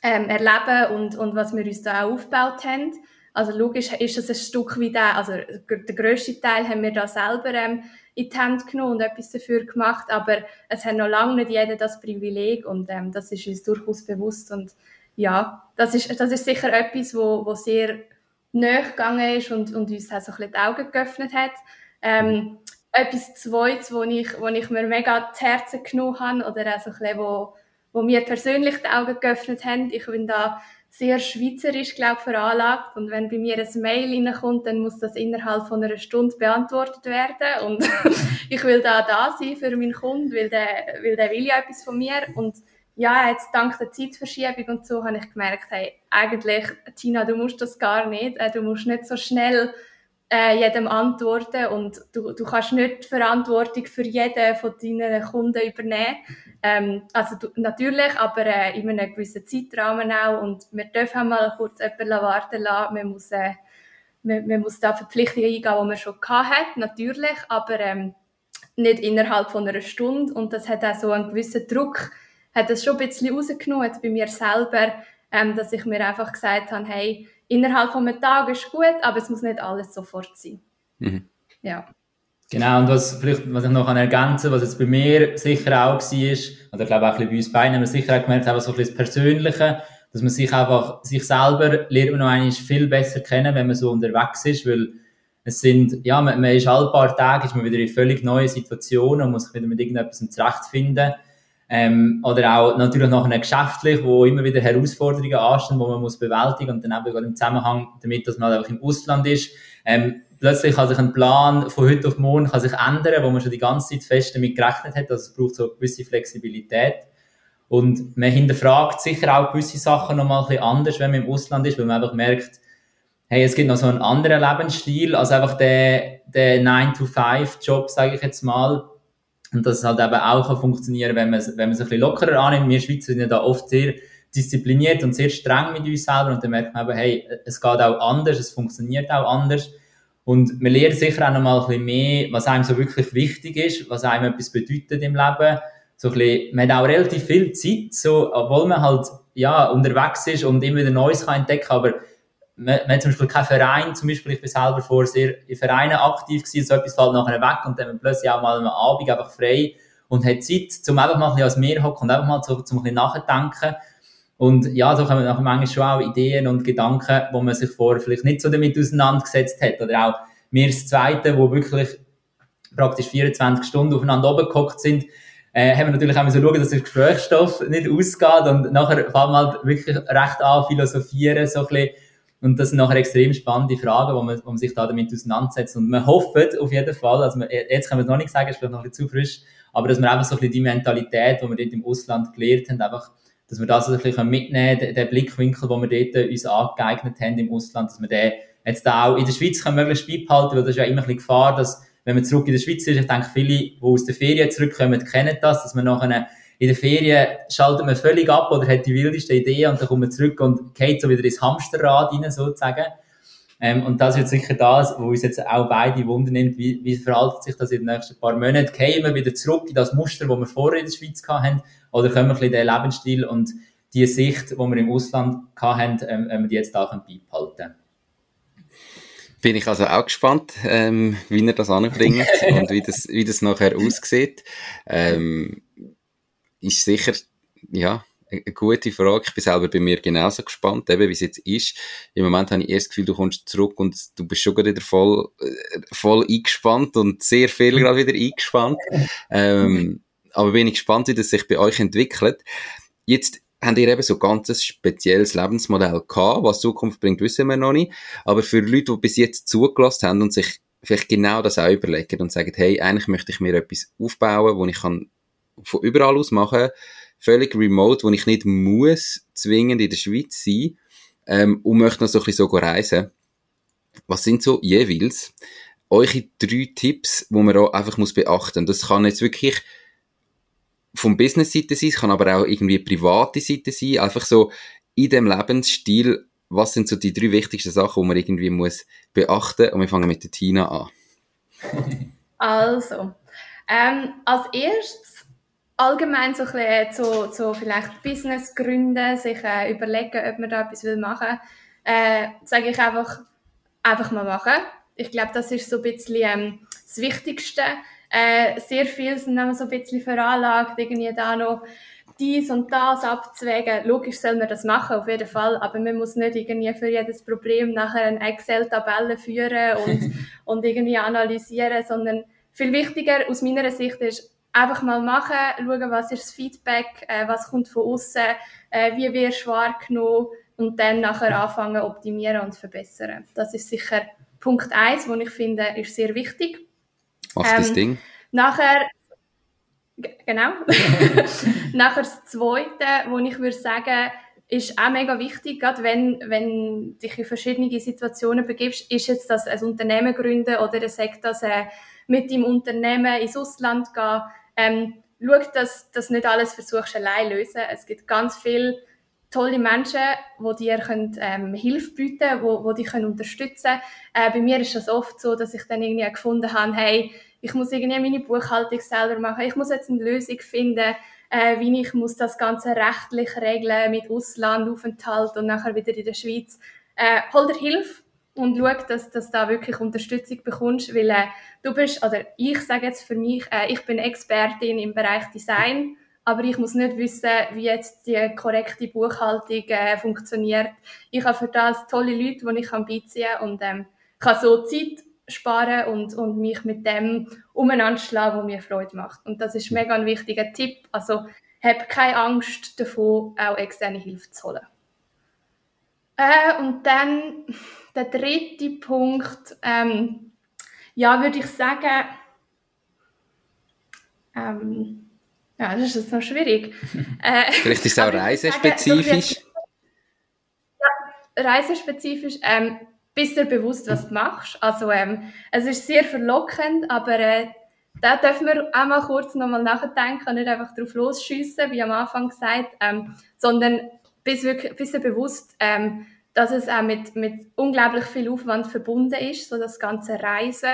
ähm, erleben und, und was wir uns da auch aufgebaut haben. Also logisch ist es ein Stück wie der, also der grösste Teil haben wir da selber ähm, in die Hand genommen und etwas dafür gemacht, aber es hat noch lange nicht jeder das Privileg und ähm, das ist uns durchaus bewusst und ja, das ist, das ist sicher etwas, wo, wo sehr näher gegangen ist und, und uns auch so ein bisschen die Augen geöffnet hat. Ähm, etwas Zweites, wo ich, wo ich mir mega zu Herzen genommen habe oder auch so ein bisschen, wo, wo mir persönlich die Augen geöffnet haben. Ich bin da sehr schweizerisch, glaube veranlagt und wenn bei mir ein Mail reinkommt, dann muss das innerhalb von einer Stunde beantwortet werden und ich will da da sein für meinen Kunden, weil der, weil der will ja etwas von mir und ja, jetzt dank der Zeitverschiebung und so habe ich gemerkt, hey, eigentlich, Tina, du musst das gar nicht, äh, du musst nicht so schnell äh, jedem antworten und du, du kannst nicht die Verantwortung für jeden von deinen Kunden übernehmen. Ähm, also du, natürlich, aber äh, in einem gewissen Zeitrahmen auch und wir dürfen mal kurz jemanden warten lassen. Man muss, äh, man, man, muss da Verpflichtungen eingehen, die man schon hat, natürlich, aber ähm, nicht innerhalb von einer Stunde und das hat auch so einen gewissen Druck, hat das schon ein bisschen rausgenommen, bei mir selber, ähm, dass ich mir einfach gesagt habe, hey, innerhalb von einem Tag ist gut, aber es muss nicht alles sofort sein. Mhm. Ja. Genau, und was, vielleicht, was ich noch ergänzen kann, was jetzt bei mir sicher auch war, oder ich glaube auch ein bei uns beiden, haben wir sicher auch gemerkt, einfach so ein bisschen das Persönliche, dass man sich einfach, sich selber lernt man noch einmal viel besser kennen, wenn man so unterwegs ist, weil es sind, ja, man, man ist alle paar Tage, ist man wieder in völlig neue Situationen und muss sich wieder mit irgendetwas zurechtfinden. Ähm, oder auch natürlich nachher geschäftlich, wo immer wieder Herausforderungen anstehen, die man muss bewältigen und dann eben im Zusammenhang damit, dass man einfach im Ausland ist. Ähm, plötzlich kann sich ein Plan von heute auf morgen kann sich ändern, wo man schon die ganze Zeit fest damit gerechnet hat. Also es braucht so eine gewisse Flexibilität. Und man hinterfragt sicher auch gewisse Sachen nochmal ein bisschen anders, wenn man im Ausland ist, weil man einfach merkt, hey, es gibt noch so einen anderen Lebensstil, als einfach der, der 9-to-5-Job, sage ich jetzt mal, und dass es halt eben auch funktionieren kann, wenn man, wenn man es ein bisschen lockerer annimmt. Wir Schweizer sind ja da oft sehr diszipliniert und sehr streng mit uns selber und dann merkt man eben, hey, es geht auch anders, es funktioniert auch anders. Und man lernt sicher auch noch mal ein bisschen mehr, was einem so wirklich wichtig ist, was einem etwas bedeutet im Leben. So ein bisschen, man hat auch relativ viel Zeit, so, obwohl man halt, ja, unterwegs ist und immer wieder Neues kann entdecken, aber man, man hat zum Beispiel keinen Verein, zum Beispiel, ich bin selber vor sehr in Vereinen aktiv gewesen, so etwas fällt nachher weg und dann plötzlich auch mal am Abend einfach frei und hat Zeit, um einfach mal ein bisschen als Meer hocken und einfach mal so, zum ein bisschen nachdenken. Und ja, so kommen nachher manchmal schon auch Ideen und Gedanken, wo man sich vorher vielleicht nicht so damit auseinandergesetzt hat. Oder auch mir das Zweite, wo wirklich praktisch 24 Stunden aufeinander oben gehockt sind, äh, haben wir natürlich auch so schauen, dass der Gesprächsstoff nicht ausgeht und nachher fängt man halt wirklich recht an philosophieren, so ein bisschen, und das sind nachher extrem spannende Fragen, wo man, wo man sich da damit auseinandersetzt. Und man hofft auf jeden Fall, also man, jetzt können wir es noch nicht sagen, ist vielleicht noch ein bisschen zu frisch, aber dass wir einfach so ein bisschen die Mentalität, die wir dort im Ausland gelernt haben, einfach, dass wir das so ein bisschen mitnehmen können, den Blickwinkel, den wir dort uns angeeignet haben im Ausland, dass wir den jetzt da auch in der Schweiz können möglichst beibehalten, weil das ist ja immer ein bisschen Gefahr, dass, wenn man zurück in der Schweiz ist, ich denke, viele, die aus der Ferien zurückkommen, kennen das, dass man nachher in der Ferien schaltet man völlig ab oder hat die wildesten Ideen und dann kommt man zurück und geht so wieder ins Hamsterrad rein, sozusagen. Ähm, und das ist jetzt sicher das, wo uns jetzt auch beide Wunder nimmt, wie, wie verhaltet sich das in den nächsten paar Monaten? Gehen wir wieder zurück in das Muster, das wir vorher in der Schweiz hatten? Oder können wir ein bisschen den Lebensstil und die Sicht, die wir im Ausland hatten, ähm, wir die jetzt da beibehalten können. Bin ich also auch gespannt, ähm, wie er das anbringt und wie das, wie das nachher aussieht. Ähm, ist sicher, ja, eine gute Frage. Ich bin selber bei mir genauso gespannt, eben wie es jetzt ist. Im Moment habe ich erst das Gefühl, du kommst zurück und du bist schon wieder voll, äh, voll eingespannt und sehr viel gerade wieder eingespannt. Ähm, aber bin ich gespannt, wie das sich bei euch entwickelt. Jetzt habt ihr eben so ganz ein spezielles Lebensmodell gehabt. Was Zukunft bringt, wissen wir noch nicht. Aber für Leute, die bis jetzt zugelassen haben und sich vielleicht genau das auch überlegen und sagen, hey, eigentlich möchte ich mir etwas aufbauen, wo ich kann von überall aus machen, völlig remote, wo ich nicht muss zwingend in der Schweiz sein ähm, und möchte noch so ein bisschen so reisen. Was sind so jeweils eure drei Tipps, wo man auch einfach muss beachten? Das kann jetzt wirklich vom Business-Seite sein, es kann aber auch irgendwie private Seite sein, einfach so in dem Lebensstil, was sind so die drei wichtigsten Sachen, die man irgendwie muss beachten und wir fangen mit der Tina an. Also, ähm, als erstes allgemein so ein bisschen so, so vielleicht Business gründen, sich äh, überlegen, ob man da etwas will machen will, äh, sage ich einfach, einfach mal machen. Ich glaube, das ist so ein bisschen ähm, das Wichtigste. Äh, sehr viel sind dann so ein bisschen veranlagt, irgendwie da noch dies und das abzuwägen. Logisch soll man das machen, auf jeden Fall, aber man muss nicht irgendwie für jedes Problem nachher eine Excel-Tabelle führen und, und irgendwie analysieren, sondern viel wichtiger aus meiner Sicht ist, einfach mal machen, schauen, was ist das Feedback, äh, was kommt von außen, äh, wie wirst du wahrgenommen und dann nachher anfangen optimieren und verbessern. Das ist sicher Punkt eins, wo ich finde, ist sehr wichtig. Mach ähm, das Ding. Nachher, genau. nachher das Zweite, wo ich würde sagen, ist auch mega wichtig, gerade wenn, wenn dich in verschiedene Situationen begibst, ist jetzt das ein Unternehmen gründen oder er sagt, dass er mit dem Unternehmen ins Ausland gehen. Ähm, schau, dass das nicht alles versuchst allein lösen. Es gibt ganz viele tolle Menschen, die dir können, ähm, Hilfe bieten können, die, die dich unterstützen können. Äh, bei mir ist das oft so, dass ich dann irgendwie gefunden habe, hey, ich muss irgendwie meine Buchhaltung selber machen, ich muss jetzt eine Lösung finden, äh, wie ich muss das Ganze rechtlich regeln mit Auslandaufenthalt und nachher wieder in der Schweiz. Äh, hol dir Hilfe und schau, dass, dass du da wirklich Unterstützung bekommst, weil äh, du bist, oder ich sage jetzt für mich, äh, ich bin Expertin im Bereich Design, aber ich muss nicht wissen, wie jetzt die korrekte Buchhaltung äh, funktioniert. Ich habe für das tolle Leute, die ich kann beiziehen kann und ähm, kann so Zeit sparen und, und mich mit dem umeinander schlagen, was mir Freude macht. Und das ist mega ein wichtiger Tipp. Also, hab keine Angst davon, auch externe Hilfe zu holen. Äh, und dann der dritte Punkt, ähm, ja, würde ich sagen, ähm, ja, das ist jetzt noch schwierig. Äh, Vielleicht ist es auch reisespezifisch. Sagen, ja, reisespezifisch. Ähm, bist dir bewusst, was du machst. Also, ähm, es ist sehr verlockend, aber äh, da dürfen wir auch mal kurz nochmal nachdenken und nicht einfach drauf losschiessen, wie am Anfang gesagt, ähm, sondern bist, wirklich, bist dir bewusst, ähm, dass es auch mit, mit unglaublich viel Aufwand verbunden ist, so das ganze Reisen.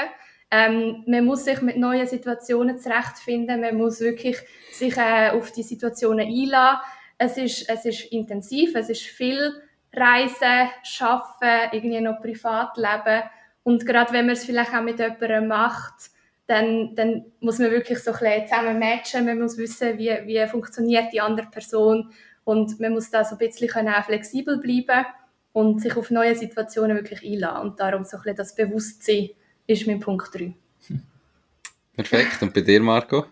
Ähm, man muss sich mit neuen Situationen zurechtfinden, man muss wirklich sich äh, auf die Situationen einladen. Es ist, es ist intensiv, es ist viel Reisen, Arbeiten, irgendwie noch Privatleben. Und gerade wenn man es vielleicht auch mit jemandem macht, dann, dann muss man wirklich so ein bisschen zusammen matchen. Man muss wissen, wie, wie funktioniert die andere Person. Und man muss da so ein bisschen auch flexibel bleiben und sich auf neue Situationen wirklich einladen. Und darum so ein bisschen das Bewusstsein ist mein Punkt 3. Perfekt. Und bei dir, Marco?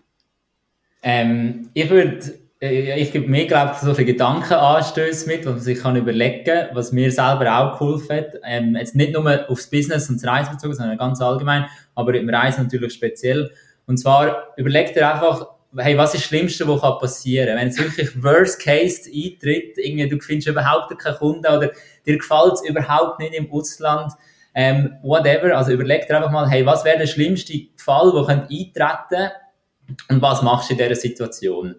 Ähm, ich würde äh, ich gebe mir, glaube ich, solche Gedankenanstöße mit, was man sich kann überlegen kann, was mir selber auch geholfen hat. Ähm, jetzt nicht nur aufs Business und das Reisen bezogen, sondern ganz allgemein, aber im Reisen natürlich speziell. Und zwar überleg dir einfach, hey, was ist das Schlimmste, was passieren kann? Wenn es wirklich Worst Case eintritt, irgendwie, du findest überhaupt keinen Kunden oder dir gefällt es überhaupt nicht im Ausland, ähm, whatever, also überleg dir einfach mal, hey, was wäre der schlimmste Fall, der eintreten und was machst du in dieser Situation?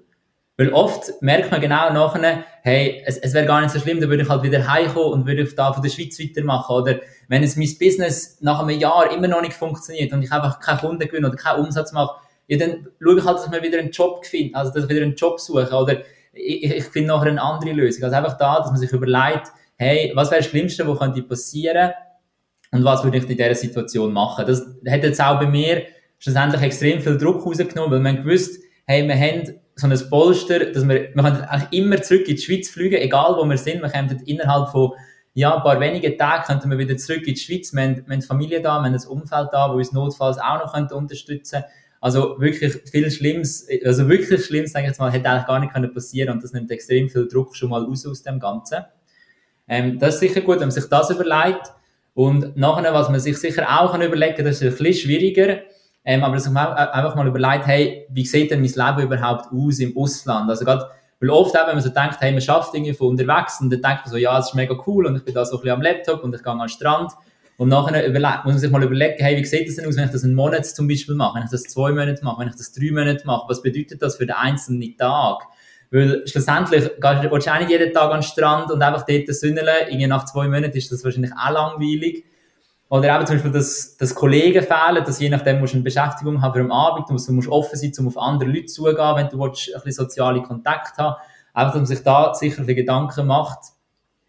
Weil oft merkt man genau nachher, hey, es, es wäre gar nicht so schlimm, dann würde ich halt wieder heimkommen und würde da von der Schweiz weitermachen. Oder wenn es mein Business nach einem Jahr immer noch nicht funktioniert und ich einfach keinen Kunden gewinne oder keinen Umsatz mache, ja, dann schaue ich halt, dass mir wieder einen Job finde, also dass ich wieder einen Job suche. Oder ich, ich finde noch eine andere Lösung. Also einfach da, dass man sich überlegt, hey, was wäre das Schlimmste, was könnte passieren und was würde ich in dieser Situation machen. Das hat jetzt auch bei mir schlussendlich extrem viel Druck rausgenommen, weil man gewusst, hey, wir haben so ein Polster, dass wir, wir können eigentlich immer zurück in die Schweiz fliegen, egal wo wir sind, wir können innerhalb von ja, ein paar wenige Tage könnten wir wieder zurück in die Schweiz. Wir haben, wir haben Familie da, wir haben ein Umfeld da, wo uns notfalls auch noch könnte unterstützen Also wirklich viel Schlimmes, also wirklich Schlimmes, denke ich mal, hätte eigentlich gar nicht können passieren und das nimmt extrem viel Druck schon mal aus aus dem Ganzen. Ähm, das ist sicher gut, wenn man sich das überlegt. Und nachher, was man sich sicher auch kann überlegen kann, das ist ein bisschen schwieriger, ähm, aber man einfach mal überlegt, hey, wie sieht denn mein Leben überhaupt aus im Ausland? Also gerade weil oft auch, wenn man so denkt, hey, man schafft irgendwie von unterwegs und dann denkt man so, ja, das ist mega cool und ich bin da so ein bisschen am Laptop und ich gehe an den Strand. Und nachher muss man sich mal überlegen, hey, wie sieht das denn aus, wenn ich das einen Monat zum Beispiel mache, wenn ich das zwei Monate mache, wenn ich das drei Monate mache, was bedeutet das für den einzelnen Tag? Weil schlussendlich willst du auch nicht jeden Tag an den Strand und einfach dort sünneln. Irgendwie nach zwei Monaten ist das wahrscheinlich auch langweilig. Oder eben zum Beispiel, dass, dass Kollegen fehlen, dass je nachdem musst du eine Beschäftigung haben für am Abend, du musst, du musst offen sein, um auf andere Leute zugehen, wenn du willst, ein bisschen soziale Kontakt haben. Einfach, dass man sich da sicher ein Gedanken macht.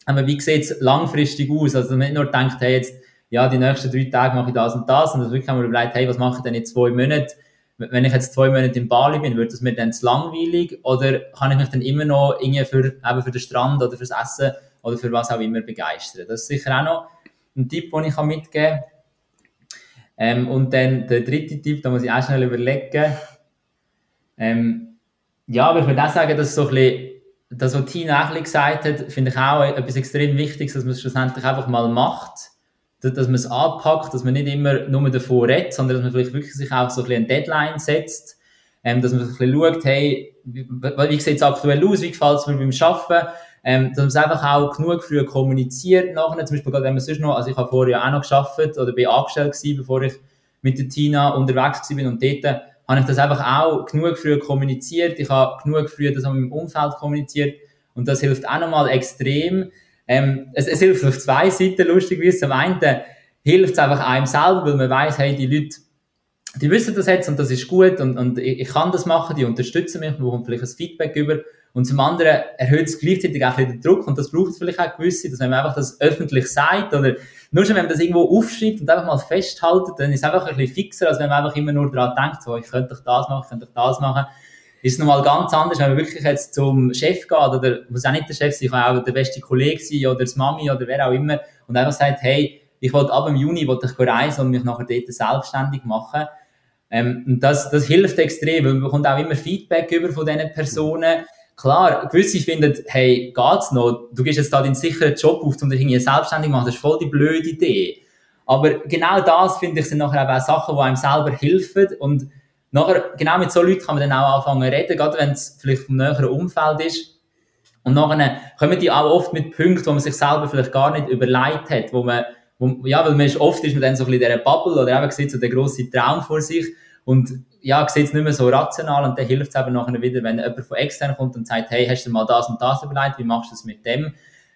Aber wie sieht es langfristig aus? Also, dass man nicht nur denkt, hey, jetzt, ja, die nächsten drei Tage mache ich das und das, sondern wirklich haben wir überlegt, hey, was mache ich denn in zwei Monaten? Wenn ich jetzt zwei Monate in Bali bin, wird das mir dann zu langweilig? Oder kann ich mich dann immer noch irgendwie für, eben für den Strand oder fürs Essen oder für was auch immer begeistern? Das ist sicher auch noch ein Tipp, den ich mitgeben kann. Ähm, und dann der dritte Tipp, da muss ich auch schnell überlegen. Ähm, ja, aber ich würde auch sagen, dass so ein bisschen, das, was Tina auch gesagt hat, finde ich auch etwas extrem Wichtiges, dass man es schlussendlich einfach mal macht, dass, dass man es anpackt, dass man nicht immer nur davor redet, sondern dass man vielleicht wirklich sich auch so ein bisschen eine Deadline setzt, ähm, dass man so ein bisschen schaut, hey, wie, wie sieht es aktuell aus, wie gefällt es mir beim Arbeiten, ähm, dass man es einfach auch genug früh kommuniziert nachher, zum Beispiel gerade wenn man sonst noch, also ich habe vorher ja auch noch geschafft oder bin angestellt gewesen, bevor ich mit der Tina unterwegs war und dort habe ich das einfach auch genug früh kommuniziert, ich habe genug früh das mit dem Umfeld kommuniziert und das hilft auch nochmal extrem. Ähm, es, es hilft auf zwei Seiten, lustig wie es zum einen hilft es einfach einem selber, weil man weiß, hey, die Leute, die wissen das jetzt und das ist gut und, und ich, ich kann das machen, die unterstützen mich, man bekommt vielleicht ein Feedback über und zum anderen erhöht es gleichzeitig auch den Druck und das braucht vielleicht auch gewisse, dass wenn man einfach das öffentlich sagt oder nur schon, wenn man das irgendwo aufschreibt und einfach mal festhaltet, dann ist es einfach ein bisschen fixer, als wenn man einfach immer nur daran denkt, so, ich könnte doch das machen, ich könnte doch das machen. Ist es nochmal ganz anders, wenn man wirklich jetzt zum Chef geht oder muss auch nicht der Chef sein, kann auch der beste Kollege sein oder das Mami oder wer auch immer und einfach sagt, hey, ich wollte ab dem Juni wollte ich reisen und mich nachher dort selbstständig machen. Ähm, und das, das hilft extrem, weil man bekommt auch immer Feedback über von diesen Personen. Klar, gewisse finden, hey, geht's noch? Du gehst jetzt da deinen sicheren Job auf, um dich selbstständig zu machen. Das ist voll die blöde Idee. Aber genau das, finde ich, sind nachher auch Sachen, die einem selber helfen. Und nachher, genau mit so Leuten kann man dann auch anfangen zu reden, gerade wenn es vielleicht vom näheren Umfeld ist. Und nachher kommen die auch oft mit Punkten, wo man sich selber vielleicht gar nicht überlegt hat, wo man, wo, ja, weil man ist, oft ist man dann so ein bisschen in Bubble oder eben sieht so den grossen Traum vor sich. Und ja, sieht es nicht mehr so rational und dann hilft es eben nachher wieder, wenn jemand von extern kommt und sagt, hey, hast du mal das und das überlegt, wie machst du das mit dem?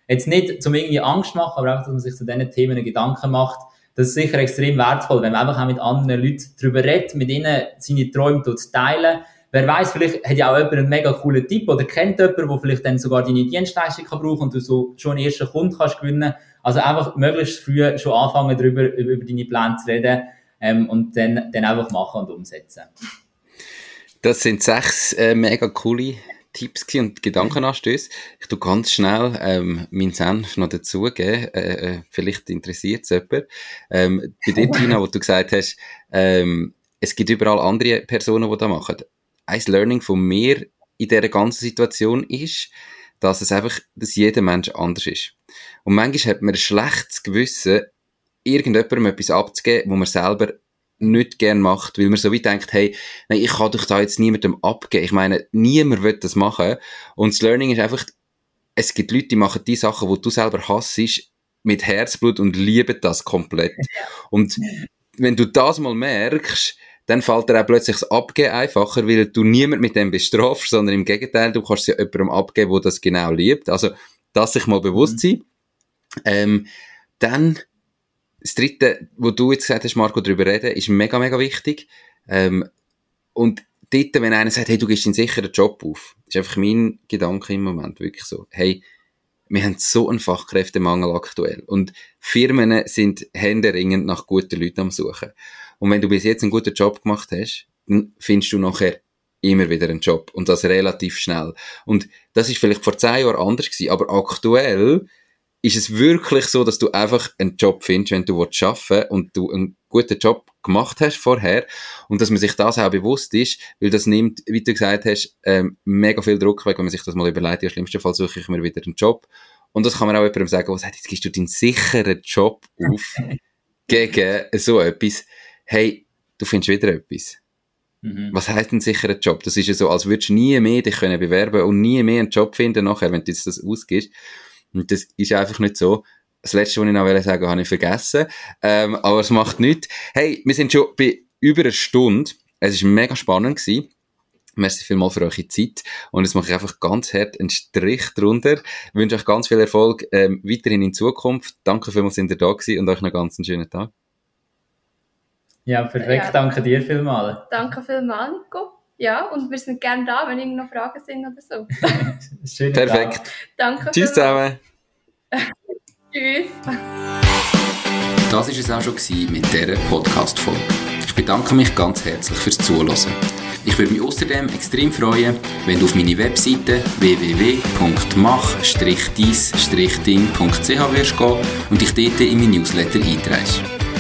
Jetzt nicht, zum irgendwie Angst machen, aber einfach, dass man sich zu diesen Themen Gedanken macht. Das ist sicher extrem wertvoll, wenn man einfach auch mit anderen Leuten darüber redet, mit ihnen seine Träume teilen. Wer weiß, vielleicht hat ja auch jemand einen mega coolen Tipp oder kennt jemanden, der vielleicht dann sogar deine Dienstleistung kann brauchen und du so schon einen ersten Kunden kannst gewinnen. Also einfach möglichst früh schon anfangen, darüber, über deine Pläne zu reden ähm, und dann, dann einfach machen und umsetzen. Das sind sechs äh, mega coole Tipps und Gedankenanstöße. Ich tu ganz schnell ähm, meinen Senf noch dazugeben. Äh, äh, vielleicht interessiert es jemand. Ähm, bei dir, Tina, wo du gesagt hast, ähm, es gibt überall andere Personen, die das machen. Ein Learning von mir in dieser ganzen Situation ist, dass es einfach, dass jeder Mensch anders ist. Und manchmal hat man ein schlechtes Gewissen, irgendjemandem etwas abzugeben, wo man selber nicht gern macht, weil man so wie denkt, hey, nein, ich kann doch da jetzt niemandem abgeben. Ich meine, niemand wird das machen. Und das Learning ist einfach, es gibt Leute, die machen die Sachen, wo du selber hassest, mit Herzblut und lieben das komplett. Und wenn du das mal merkst, dann fällt dir auch plötzlich das Abgeben einfacher, weil du niemand mit dem bestrafst, sondern im Gegenteil, du kannst es ja jemandem abgeben, der das genau liebt. Also, das sich mal bewusst mhm. sein. Ähm, dann das dritte, wo du jetzt gesagt hast, Marco, darüber reden, ist mega, mega wichtig. Ähm, und dort, wenn einer sagt, hey, du gehst einen sicheren Job auf, ist einfach mein Gedanke im Moment wirklich so, hey, wir haben so einen Fachkräftemangel aktuell und Firmen sind händeringend nach guten Leuten am Suchen. Und wenn du bis jetzt einen guten Job gemacht hast, dann findest du nachher immer wieder einen Job und das relativ schnell. Und das ist vielleicht vor zehn Jahren anders gewesen, aber aktuell ist es wirklich so, dass du einfach einen Job findest, wenn du arbeiten willst und du einen guten Job gemacht hast vorher und dass man sich das auch bewusst ist, weil das nimmt, wie du gesagt hast, ähm, mega viel Druck weg, wenn man sich das mal überlegt, im schlimmsten Fall suche ich mir wieder einen Job und das kann man auch jemandem sagen, der sagt, jetzt gehst du deinen sicheren Job auf gegen so etwas. Hey, du findest wieder etwas. Mhm. Was heißt ein sicherer Job? Das ist ja so, als würdest du nie mehr dich können bewerben und nie mehr einen Job finden nachher, wenn du jetzt das ausgibst. Und das ist einfach nicht so. Das Letzte, was ich noch sagen wollte, habe ich vergessen. Ähm, aber es macht nichts. Hey, wir sind schon bei über einer Stunde. Es war mega spannend. Gewesen. Merci vielmals für eure Zeit. Und jetzt mache ich einfach ganz hart einen Strich drunter. Ich wünsche euch ganz viel Erfolg ähm, weiterhin in Zukunft. Danke vielmals, dass ihr da gewesen und euch noch ganz einen schönen Tag. Ja, perfekt. Ja. Danke dir vielmals. Danke vielmals, Nico. Ja, und wir sind gerne da, wenn irgendwo Fragen sind oder so. Schön. Perfekt. Danke. Tschüss zusammen. Tschüss. Das war es auch schon mit dieser Podcast-Folge. Ich bedanke mich ganz herzlich fürs Zuhören. Ich würde mich außerdem extrem freuen, wenn du auf meine Webseite www.mach-dies-ding.ch wirst gehen und dich dort in mein Newsletter einträgst.